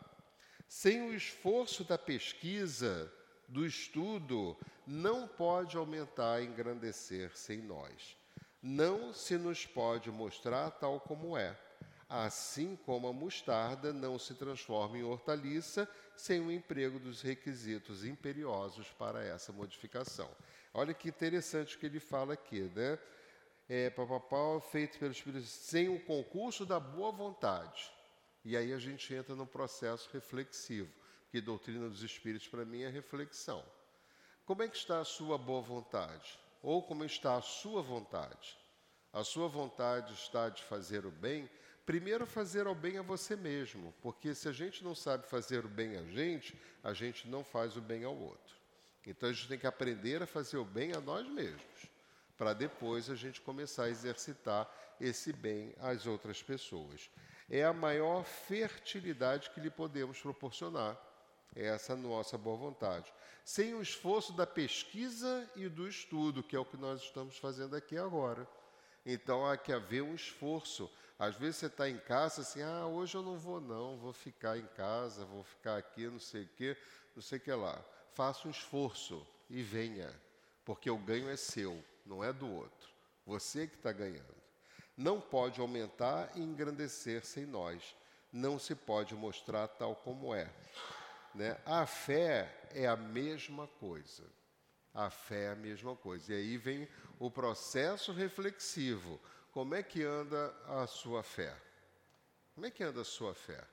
sem o esforço da pesquisa, do estudo, não pode aumentar e engrandecer-se em nós. Não se nos pode mostrar tal como é assim como a mostarda não se transforma em hortaliça sem o emprego dos requisitos imperiosos para essa modificação. Olha que interessante que ele fala aqui, né? É, papapá, feito pelo Espírito sem o concurso da boa vontade. E aí a gente entra no processo reflexivo, que doutrina dos Espíritos para mim é reflexão. Como é que está a sua boa vontade? Ou como está a sua vontade? A sua vontade está de fazer o bem, primeiro fazer o bem a você mesmo, porque se a gente não sabe fazer o bem a gente, a gente não faz o bem ao outro. Então a gente tem que aprender a fazer o bem a nós mesmos, para depois a gente começar a exercitar esse bem às outras pessoas. É a maior fertilidade que lhe podemos proporcionar, essa nossa boa vontade. Sem o esforço da pesquisa e do estudo, que é o que nós estamos fazendo aqui agora. Então há que haver um esforço às vezes você está em casa assim, ah, hoje eu não vou não, vou ficar em casa, vou ficar aqui, não sei o quê, não sei o que lá. Faça um esforço e venha, porque o ganho é seu, não é do outro. Você que está ganhando. Não pode aumentar e engrandecer-se em nós. Não se pode mostrar tal como é. Né? A fé é a mesma coisa. A fé é a mesma coisa. E aí vem o processo reflexivo como é que anda a sua fé? Como é que anda a sua fé?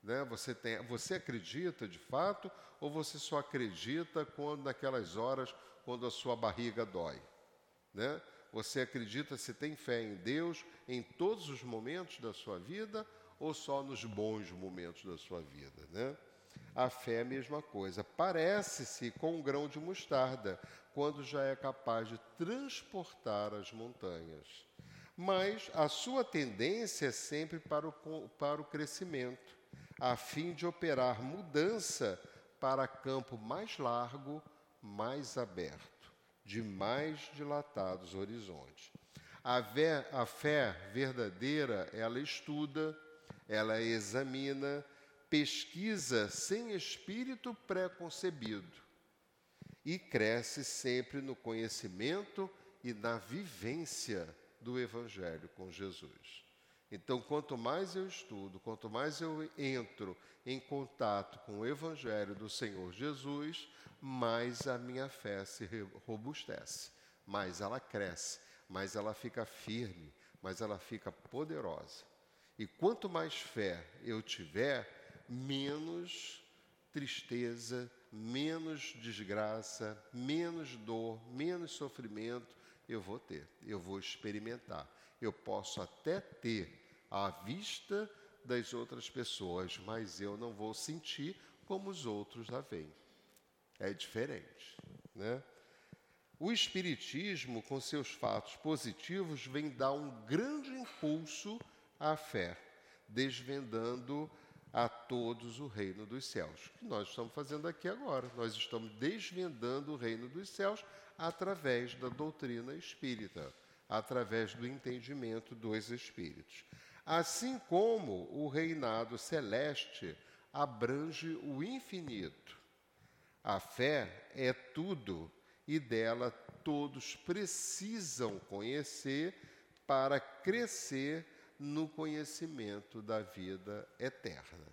Né? Você, tem, você acredita de fato ou você só acredita quando naquelas horas quando a sua barriga dói? Né? Você acredita, se tem fé em Deus em todos os momentos da sua vida ou só nos bons momentos da sua vida? Né? A fé é a mesma coisa. Parece-se com um grão de mostarda, quando já é capaz de transportar as montanhas mas a sua tendência é sempre para o, para o crescimento, a fim de operar mudança para campo mais largo, mais aberto, de mais dilatados horizontes. A, ver, a fé verdadeira, ela estuda, ela examina, pesquisa sem espírito preconcebido e cresce sempre no conhecimento e na vivência do Evangelho com Jesus. Então, quanto mais eu estudo, quanto mais eu entro em contato com o Evangelho do Senhor Jesus, mais a minha fé se robustece, mais ela cresce, mais ela fica firme, mais ela fica poderosa. E quanto mais fé eu tiver, menos tristeza, menos desgraça, menos dor, menos sofrimento, eu vou ter, eu vou experimentar. Eu posso até ter à vista das outras pessoas, mas eu não vou sentir como os outros a veem. É diferente, né? O Espiritismo, com seus fatos positivos, vem dar um grande impulso à fé, desvendando a todos o reino dos céus. O que nós estamos fazendo aqui agora? Nós estamos desvendando o reino dos céus através da doutrina espírita, através do entendimento dos espíritos. Assim como o reinado celeste abrange o infinito. A fé é tudo e dela todos precisam conhecer para crescer no conhecimento da vida eterna.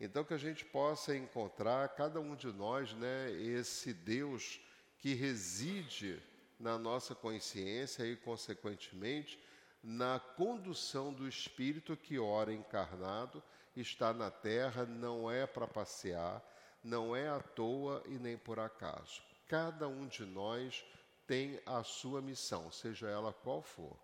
Então, que a gente possa encontrar, cada um de nós, né, esse Deus que reside na nossa consciência e, consequentemente, na condução do Espírito que ora encarnado, está na terra, não é para passear, não é à toa e nem por acaso. Cada um de nós tem a sua missão, seja ela qual for.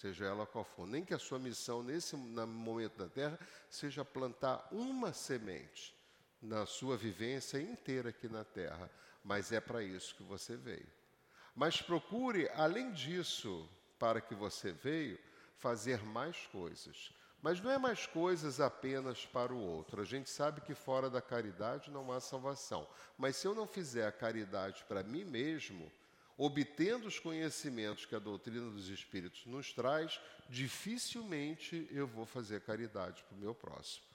Seja ela qual for. Nem que a sua missão nesse momento da terra seja plantar uma semente na sua vivência inteira aqui na terra, mas é para isso que você veio. Mas procure, além disso, para que você veio, fazer mais coisas. Mas não é mais coisas apenas para o outro. A gente sabe que fora da caridade não há salvação. Mas se eu não fizer a caridade para mim mesmo, obtendo os conhecimentos que a doutrina dos Espíritos nos traz, dificilmente eu vou fazer caridade para o meu próximo.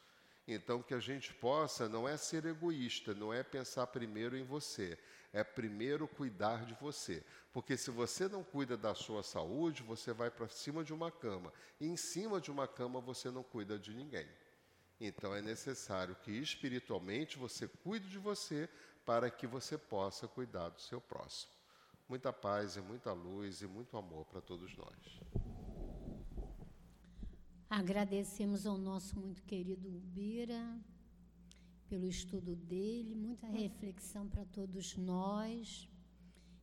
Então, que a gente possa não é ser egoísta, não é pensar primeiro em você, é primeiro cuidar de você. Porque se você não cuida da sua saúde, você vai para cima de uma cama. E em cima de uma cama você não cuida de ninguém. Então é necessário que espiritualmente você cuide de você para que você possa cuidar do seu próximo. Muita paz e muita luz e muito amor para todos nós. Agradecemos ao nosso muito querido Ubira pelo estudo dele, muita reflexão para todos nós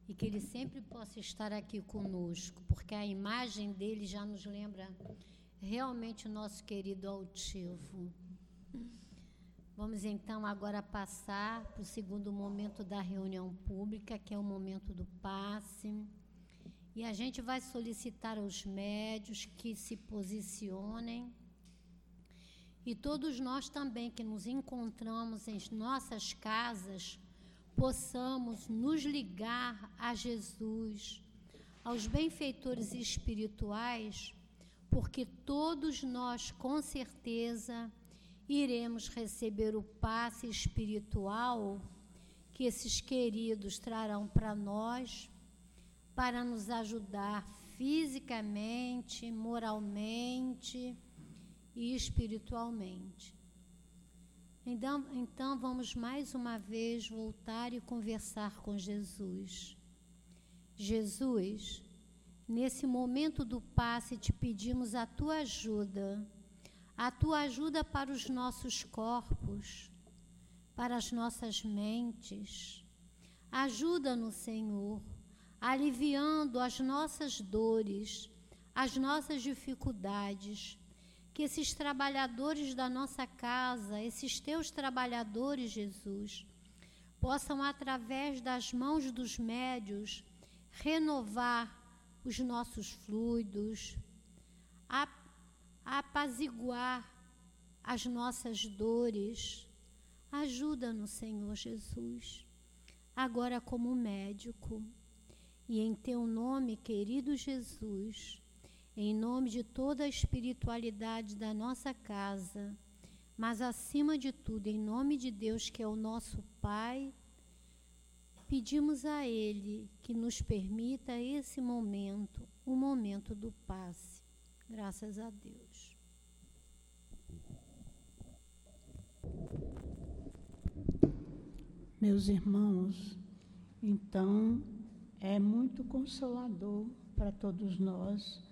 e que ele sempre possa estar aqui conosco, porque a imagem dele já nos lembra realmente o nosso querido altivo. Vamos então agora passar para o segundo momento da reunião pública, que é o momento do passe. E a gente vai solicitar aos médios que se posicionem. E todos nós também que nos encontramos em nossas casas, possamos nos ligar a Jesus, aos benfeitores espirituais, porque todos nós, com certeza, iremos receber o passe espiritual que esses queridos trarão para nós, para nos ajudar fisicamente, moralmente e espiritualmente. Então, então vamos mais uma vez voltar e conversar com Jesus. Jesus, nesse momento do passe, te pedimos a tua ajuda, a tua ajuda para os nossos corpos, para as nossas mentes. Ajuda-nos, Senhor, aliviando as nossas dores, as nossas dificuldades que esses trabalhadores da nossa casa, esses teus trabalhadores, Jesus, possam, através das mãos dos médios, renovar os nossos fluidos, apaziguar as nossas dores. Ajuda-nos, Senhor Jesus, agora como médico. E em teu nome, querido Jesus, em nome de toda a espiritualidade da nossa casa, mas acima de tudo, em nome de Deus, que é o nosso Pai, pedimos a Ele que nos permita esse momento, o momento do passe. Graças a Deus. Meus irmãos, então é muito consolador para todos nós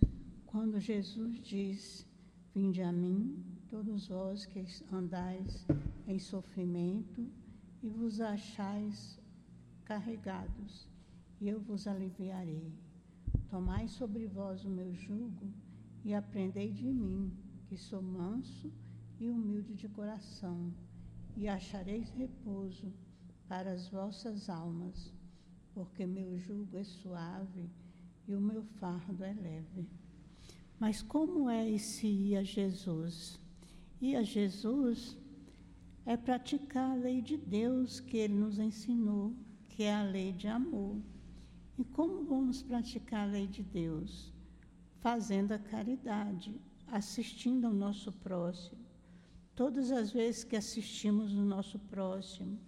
quando Jesus diz: Vinde a mim, todos vós que andais em sofrimento e vos achais carregados, e eu vos aliviarei. Tomai sobre vós o meu jugo e aprendei de mim, que sou manso e humilde de coração, e achareis repouso para as vossas almas, porque meu jugo é suave e o meu fardo é leve. Mas como é esse ir a Jesus? Ir a Jesus é praticar a lei de Deus que Ele nos ensinou, que é a lei de amor. E como vamos praticar a lei de Deus? Fazendo a caridade, assistindo ao nosso próximo. Todas as vezes que assistimos o nosso próximo,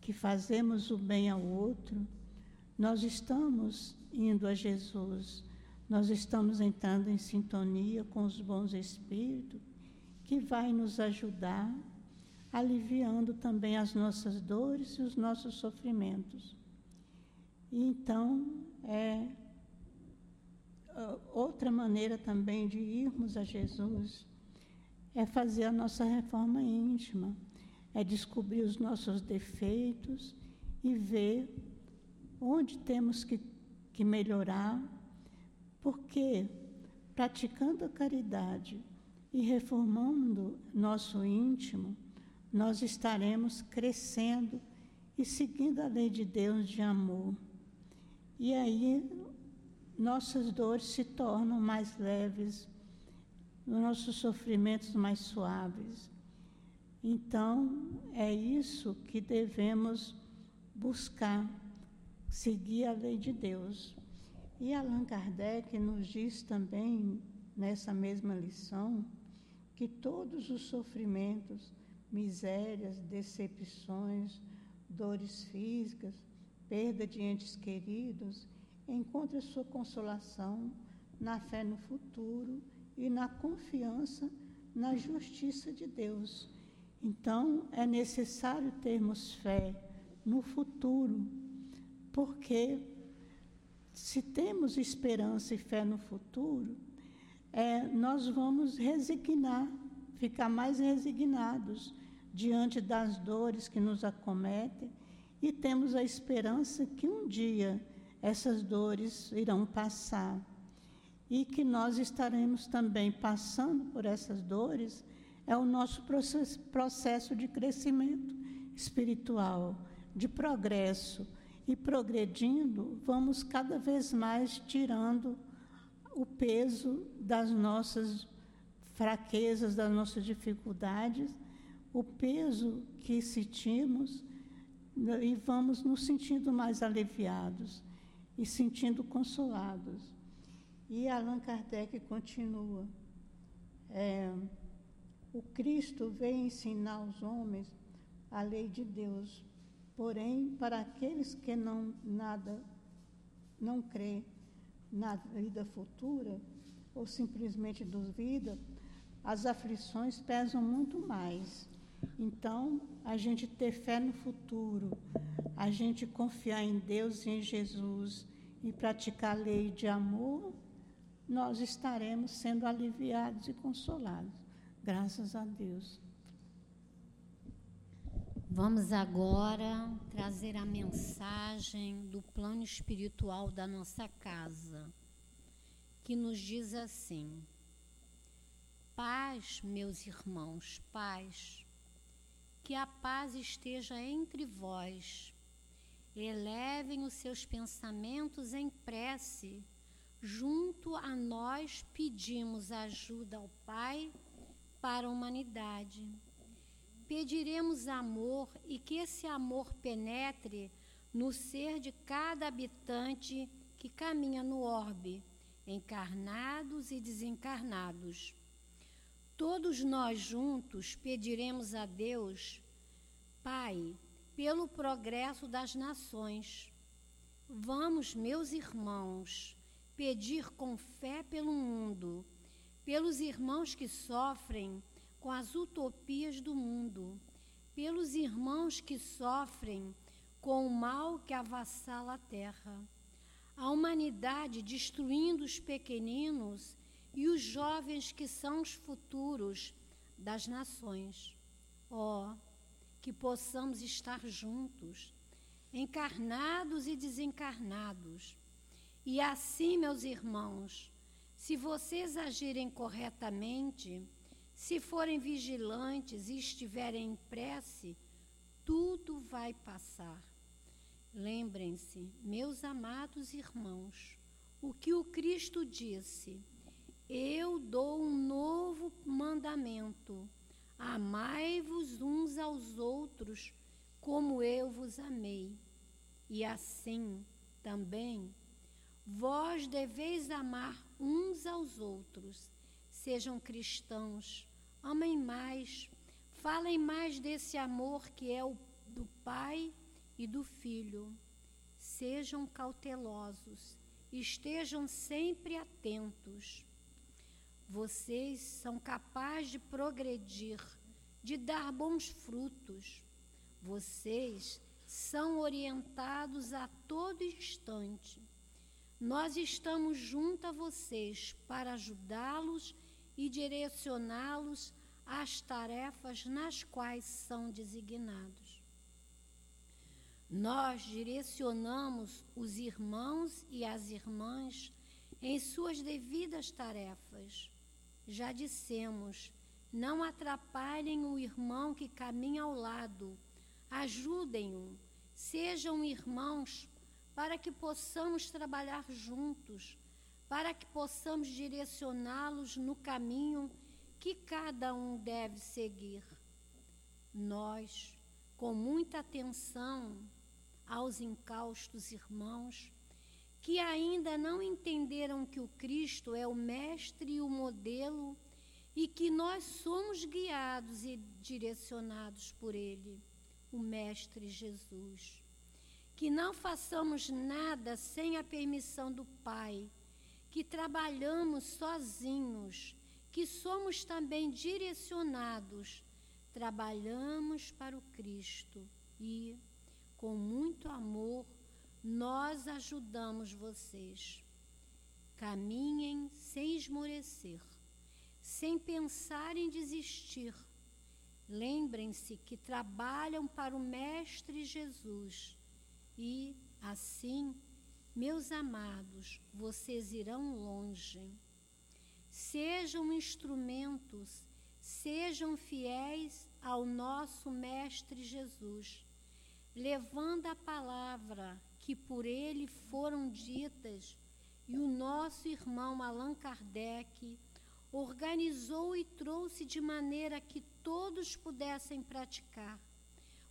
que fazemos o bem ao outro, nós estamos indo a Jesus nós estamos entrando em sintonia com os bons espíritos, que vai nos ajudar, aliviando também as nossas dores e os nossos sofrimentos. E então, é outra maneira também de irmos a Jesus é fazer a nossa reforma íntima, é descobrir os nossos defeitos e ver onde temos que, que melhorar, porque praticando a caridade e reformando nosso íntimo, nós estaremos crescendo e seguindo a lei de Deus de amor. E aí nossas dores se tornam mais leves, nossos sofrimentos mais suaves. Então, é isso que devemos buscar, seguir a lei de Deus. E Allan Kardec nos diz também, nessa mesma lição, que todos os sofrimentos, misérias, decepções, dores físicas, perda de entes queridos, encontra sua consolação na fé no futuro e na confiança na justiça de Deus. Então, é necessário termos fé no futuro, porque se temos esperança e fé no futuro, é, nós vamos resignar, ficar mais resignados diante das dores que nos acometem e temos a esperança que um dia essas dores irão passar e que nós estaremos também passando por essas dores é o nosso processo de crescimento espiritual, de progresso. E progredindo, vamos cada vez mais tirando o peso das nossas fraquezas, das nossas dificuldades, o peso que sentimos né, e vamos nos sentindo mais aliviados e sentindo consolados. E Allan Kardec continua. É, o Cristo veio ensinar aos homens a lei de Deus, porém, para aqueles que não nada não crê na vida futura ou simplesmente duvida, as aflições pesam muito mais. Então, a gente ter fé no futuro, a gente confiar em Deus e em Jesus e praticar a lei de amor, nós estaremos sendo aliviados e consolados. Graças a Deus. Vamos agora trazer a mensagem do plano espiritual da nossa casa, que nos diz assim: Paz, meus irmãos, paz. Que a paz esteja entre vós Elevem os seus pensamentos em prece. Junto a nós pedimos ajuda ao Pai para a humanidade. Pediremos amor e que esse amor penetre no ser de cada habitante que caminha no orbe, encarnados e desencarnados. Todos nós juntos pediremos a Deus, Pai, pelo progresso das nações. Vamos, meus irmãos, pedir com fé pelo mundo, pelos irmãos que sofrem com as utopias do mundo, pelos irmãos que sofrem com o mal que avassala a terra, a humanidade destruindo os pequeninos e os jovens que são os futuros das nações. Ó, oh, que possamos estar juntos, encarnados e desencarnados. E assim, meus irmãos, se vocês agirem corretamente, se forem vigilantes e estiverem em prece, tudo vai passar. Lembrem-se, meus amados irmãos, o que o Cristo disse: Eu dou um novo mandamento Amai-vos uns aos outros, como eu vos amei. E assim também vós deveis amar uns aos outros. Sejam cristãos, amem mais, falem mais desse amor que é o do Pai e do Filho. Sejam cautelosos, estejam sempre atentos. Vocês são capazes de progredir, de dar bons frutos. Vocês são orientados a todo instante. Nós estamos junto a vocês para ajudá-los e direcioná-los às tarefas nas quais são designados. Nós direcionamos os irmãos e as irmãs em suas devidas tarefas. Já dissemos, não atrapalhem o irmão que caminha ao lado, ajudem-o, sejam irmãos, para que possamos trabalhar juntos, para que possamos direcioná-los no caminho que cada um deve seguir. Nós, com muita atenção aos incaustos irmãos, que ainda não entenderam que o Cristo é o Mestre e o modelo e que nós somos guiados e direcionados por Ele, o Mestre Jesus. Que não façamos nada sem a permissão do Pai, que trabalhamos sozinhos, que somos também direcionados, trabalhamos para o Cristo e, com muito amor, nós ajudamos vocês. Caminhem sem esmorecer, sem pensar em desistir. Lembrem-se que trabalham para o Mestre Jesus e, assim, meus amados, vocês irão longe. Sejam instrumentos, sejam fiéis ao nosso Mestre Jesus, levando a palavra que por ele foram ditas, e o nosso irmão Allan Kardec organizou e trouxe de maneira que todos pudessem praticar,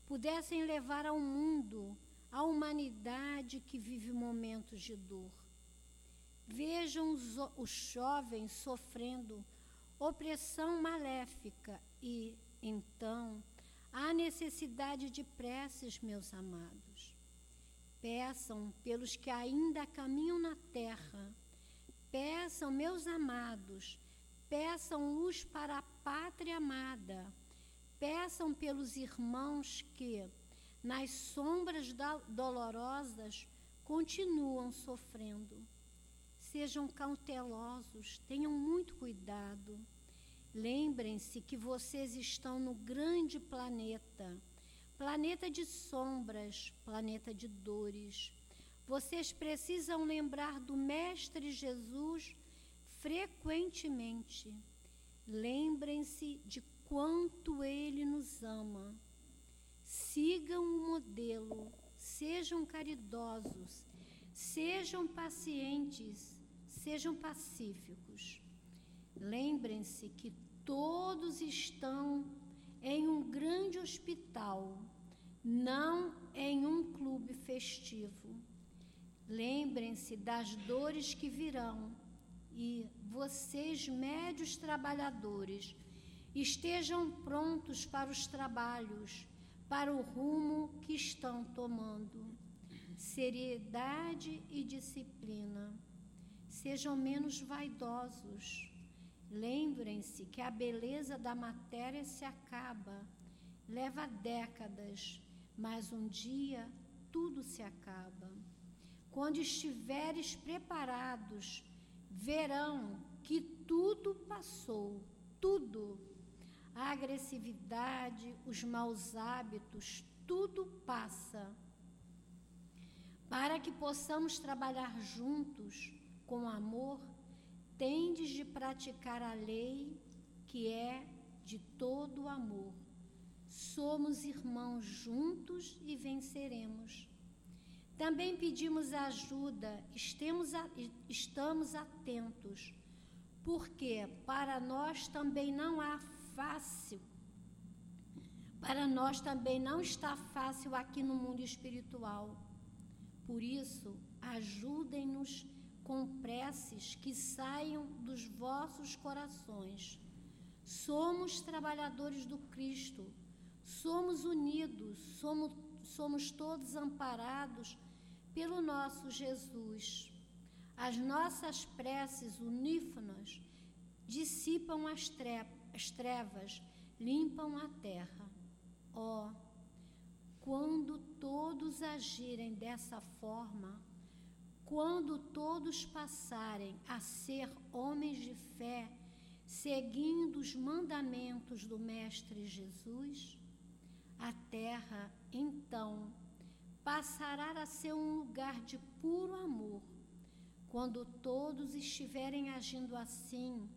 pudessem levar ao mundo, a humanidade que vive momentos de dor. Vejam os, os jovens sofrendo opressão maléfica e, então, há necessidade de preces, meus amados. Peçam pelos que ainda caminham na terra. Peçam, meus amados, peçam luz para a pátria amada. Peçam pelos irmãos que, nas sombras dolorosas, continuam sofrendo. Sejam cautelosos, tenham muito cuidado. Lembrem-se que vocês estão no grande planeta planeta de sombras, planeta de dores. Vocês precisam lembrar do Mestre Jesus frequentemente. Lembrem-se de quanto ele nos ama. Sigam o modelo, sejam caridosos, sejam pacientes, sejam pacíficos. Lembrem-se que todos estão em um grande hospital não em um clube festivo. Lembrem-se das dores que virão e vocês, médios trabalhadores, estejam prontos para os trabalhos, para o rumo que estão tomando. Seriedade e disciplina. Sejam menos vaidosos. Lembrem-se que a beleza da matéria se acaba, leva décadas mas um dia tudo se acaba. Quando estiveres preparados, verão que tudo passou, tudo. A agressividade, os maus hábitos, tudo passa. Para que possamos trabalhar juntos com amor, tendes de praticar a lei que é de todo amor. Somos irmãos juntos e venceremos. Também pedimos ajuda, estamos, atentos, porque para nós também não há fácil, para nós também não está fácil aqui no mundo espiritual. Por isso, ajudem-nos com preces que saiam dos vossos corações. Somos trabalhadores do Cristo Somos unidos, somos, somos todos amparados pelo nosso Jesus. As nossas preces unífonas dissipam as, tre as trevas, limpam a terra. Ó, oh, quando todos agirem dessa forma, quando todos passarem a ser homens de fé, seguindo os mandamentos do Mestre Jesus, a terra então passará a ser um lugar de puro amor. Quando todos estiverem agindo assim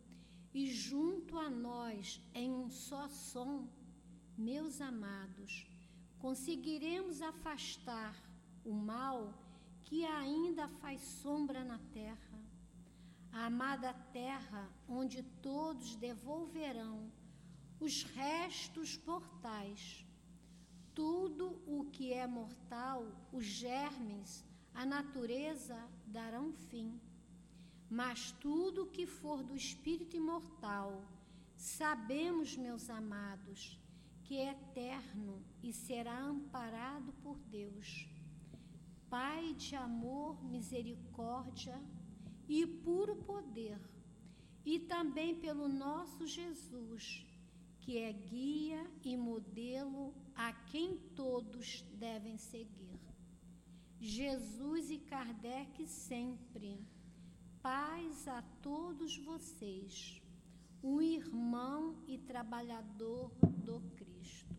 e junto a nós em um só som, meus amados, conseguiremos afastar o mal que ainda faz sombra na terra. A amada terra onde todos devolverão os restos mortais. Tudo o que é mortal, os germes, a natureza darão fim. Mas tudo o que for do espírito imortal, sabemos, meus amados, que é eterno e será amparado por Deus. Pai de amor, misericórdia e puro poder, e também pelo nosso Jesus, que é guia modelo a quem todos devem seguir. Jesus e Kardec sempre. Paz a todos vocês, um irmão e trabalhador do Cristo.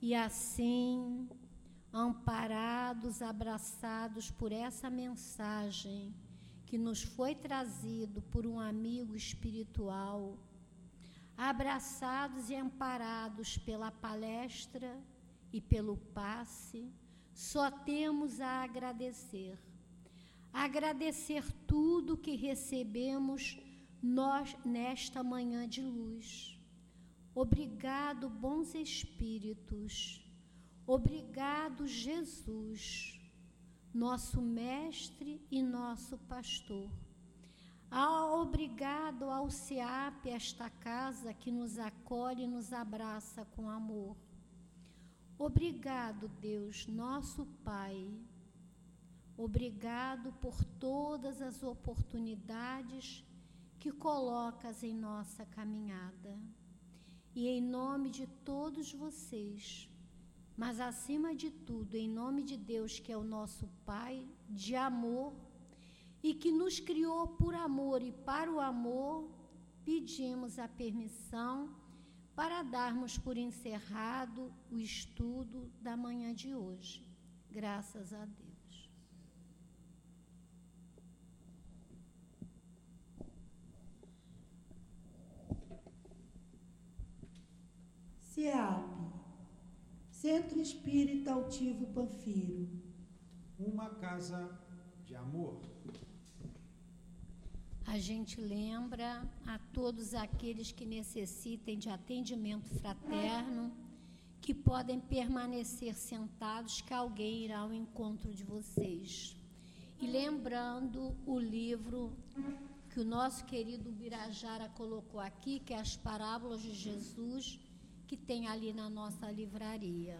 E assim, amparados, abraçados por essa mensagem que nos foi trazido por um amigo espiritual, abraçados e amparados pela palestra e pelo passe, só temos a agradecer. Agradecer tudo que recebemos nós nesta manhã de luz. Obrigado, bons espíritos. Obrigado, Jesus, nosso mestre e nosso pastor. Obrigado ao SEAP, esta casa que nos acolhe e nos abraça com amor. Obrigado, Deus, nosso Pai. Obrigado por todas as oportunidades que colocas em nossa caminhada. E em nome de todos vocês, mas acima de tudo, em nome de Deus, que é o nosso Pai de amor e que nos criou por amor e para o amor, pedimos a permissão para darmos por encerrado o estudo da manhã de hoje. Graças a Deus. SEAP Centro Espírita Altivo Panfiro. Uma casa de amor. A gente lembra a todos aqueles que necessitem de atendimento fraterno, que podem permanecer sentados, que alguém irá ao encontro de vocês. E lembrando o livro que o nosso querido Birajara colocou aqui, que é As Parábolas de Jesus que tem ali na nossa livraria.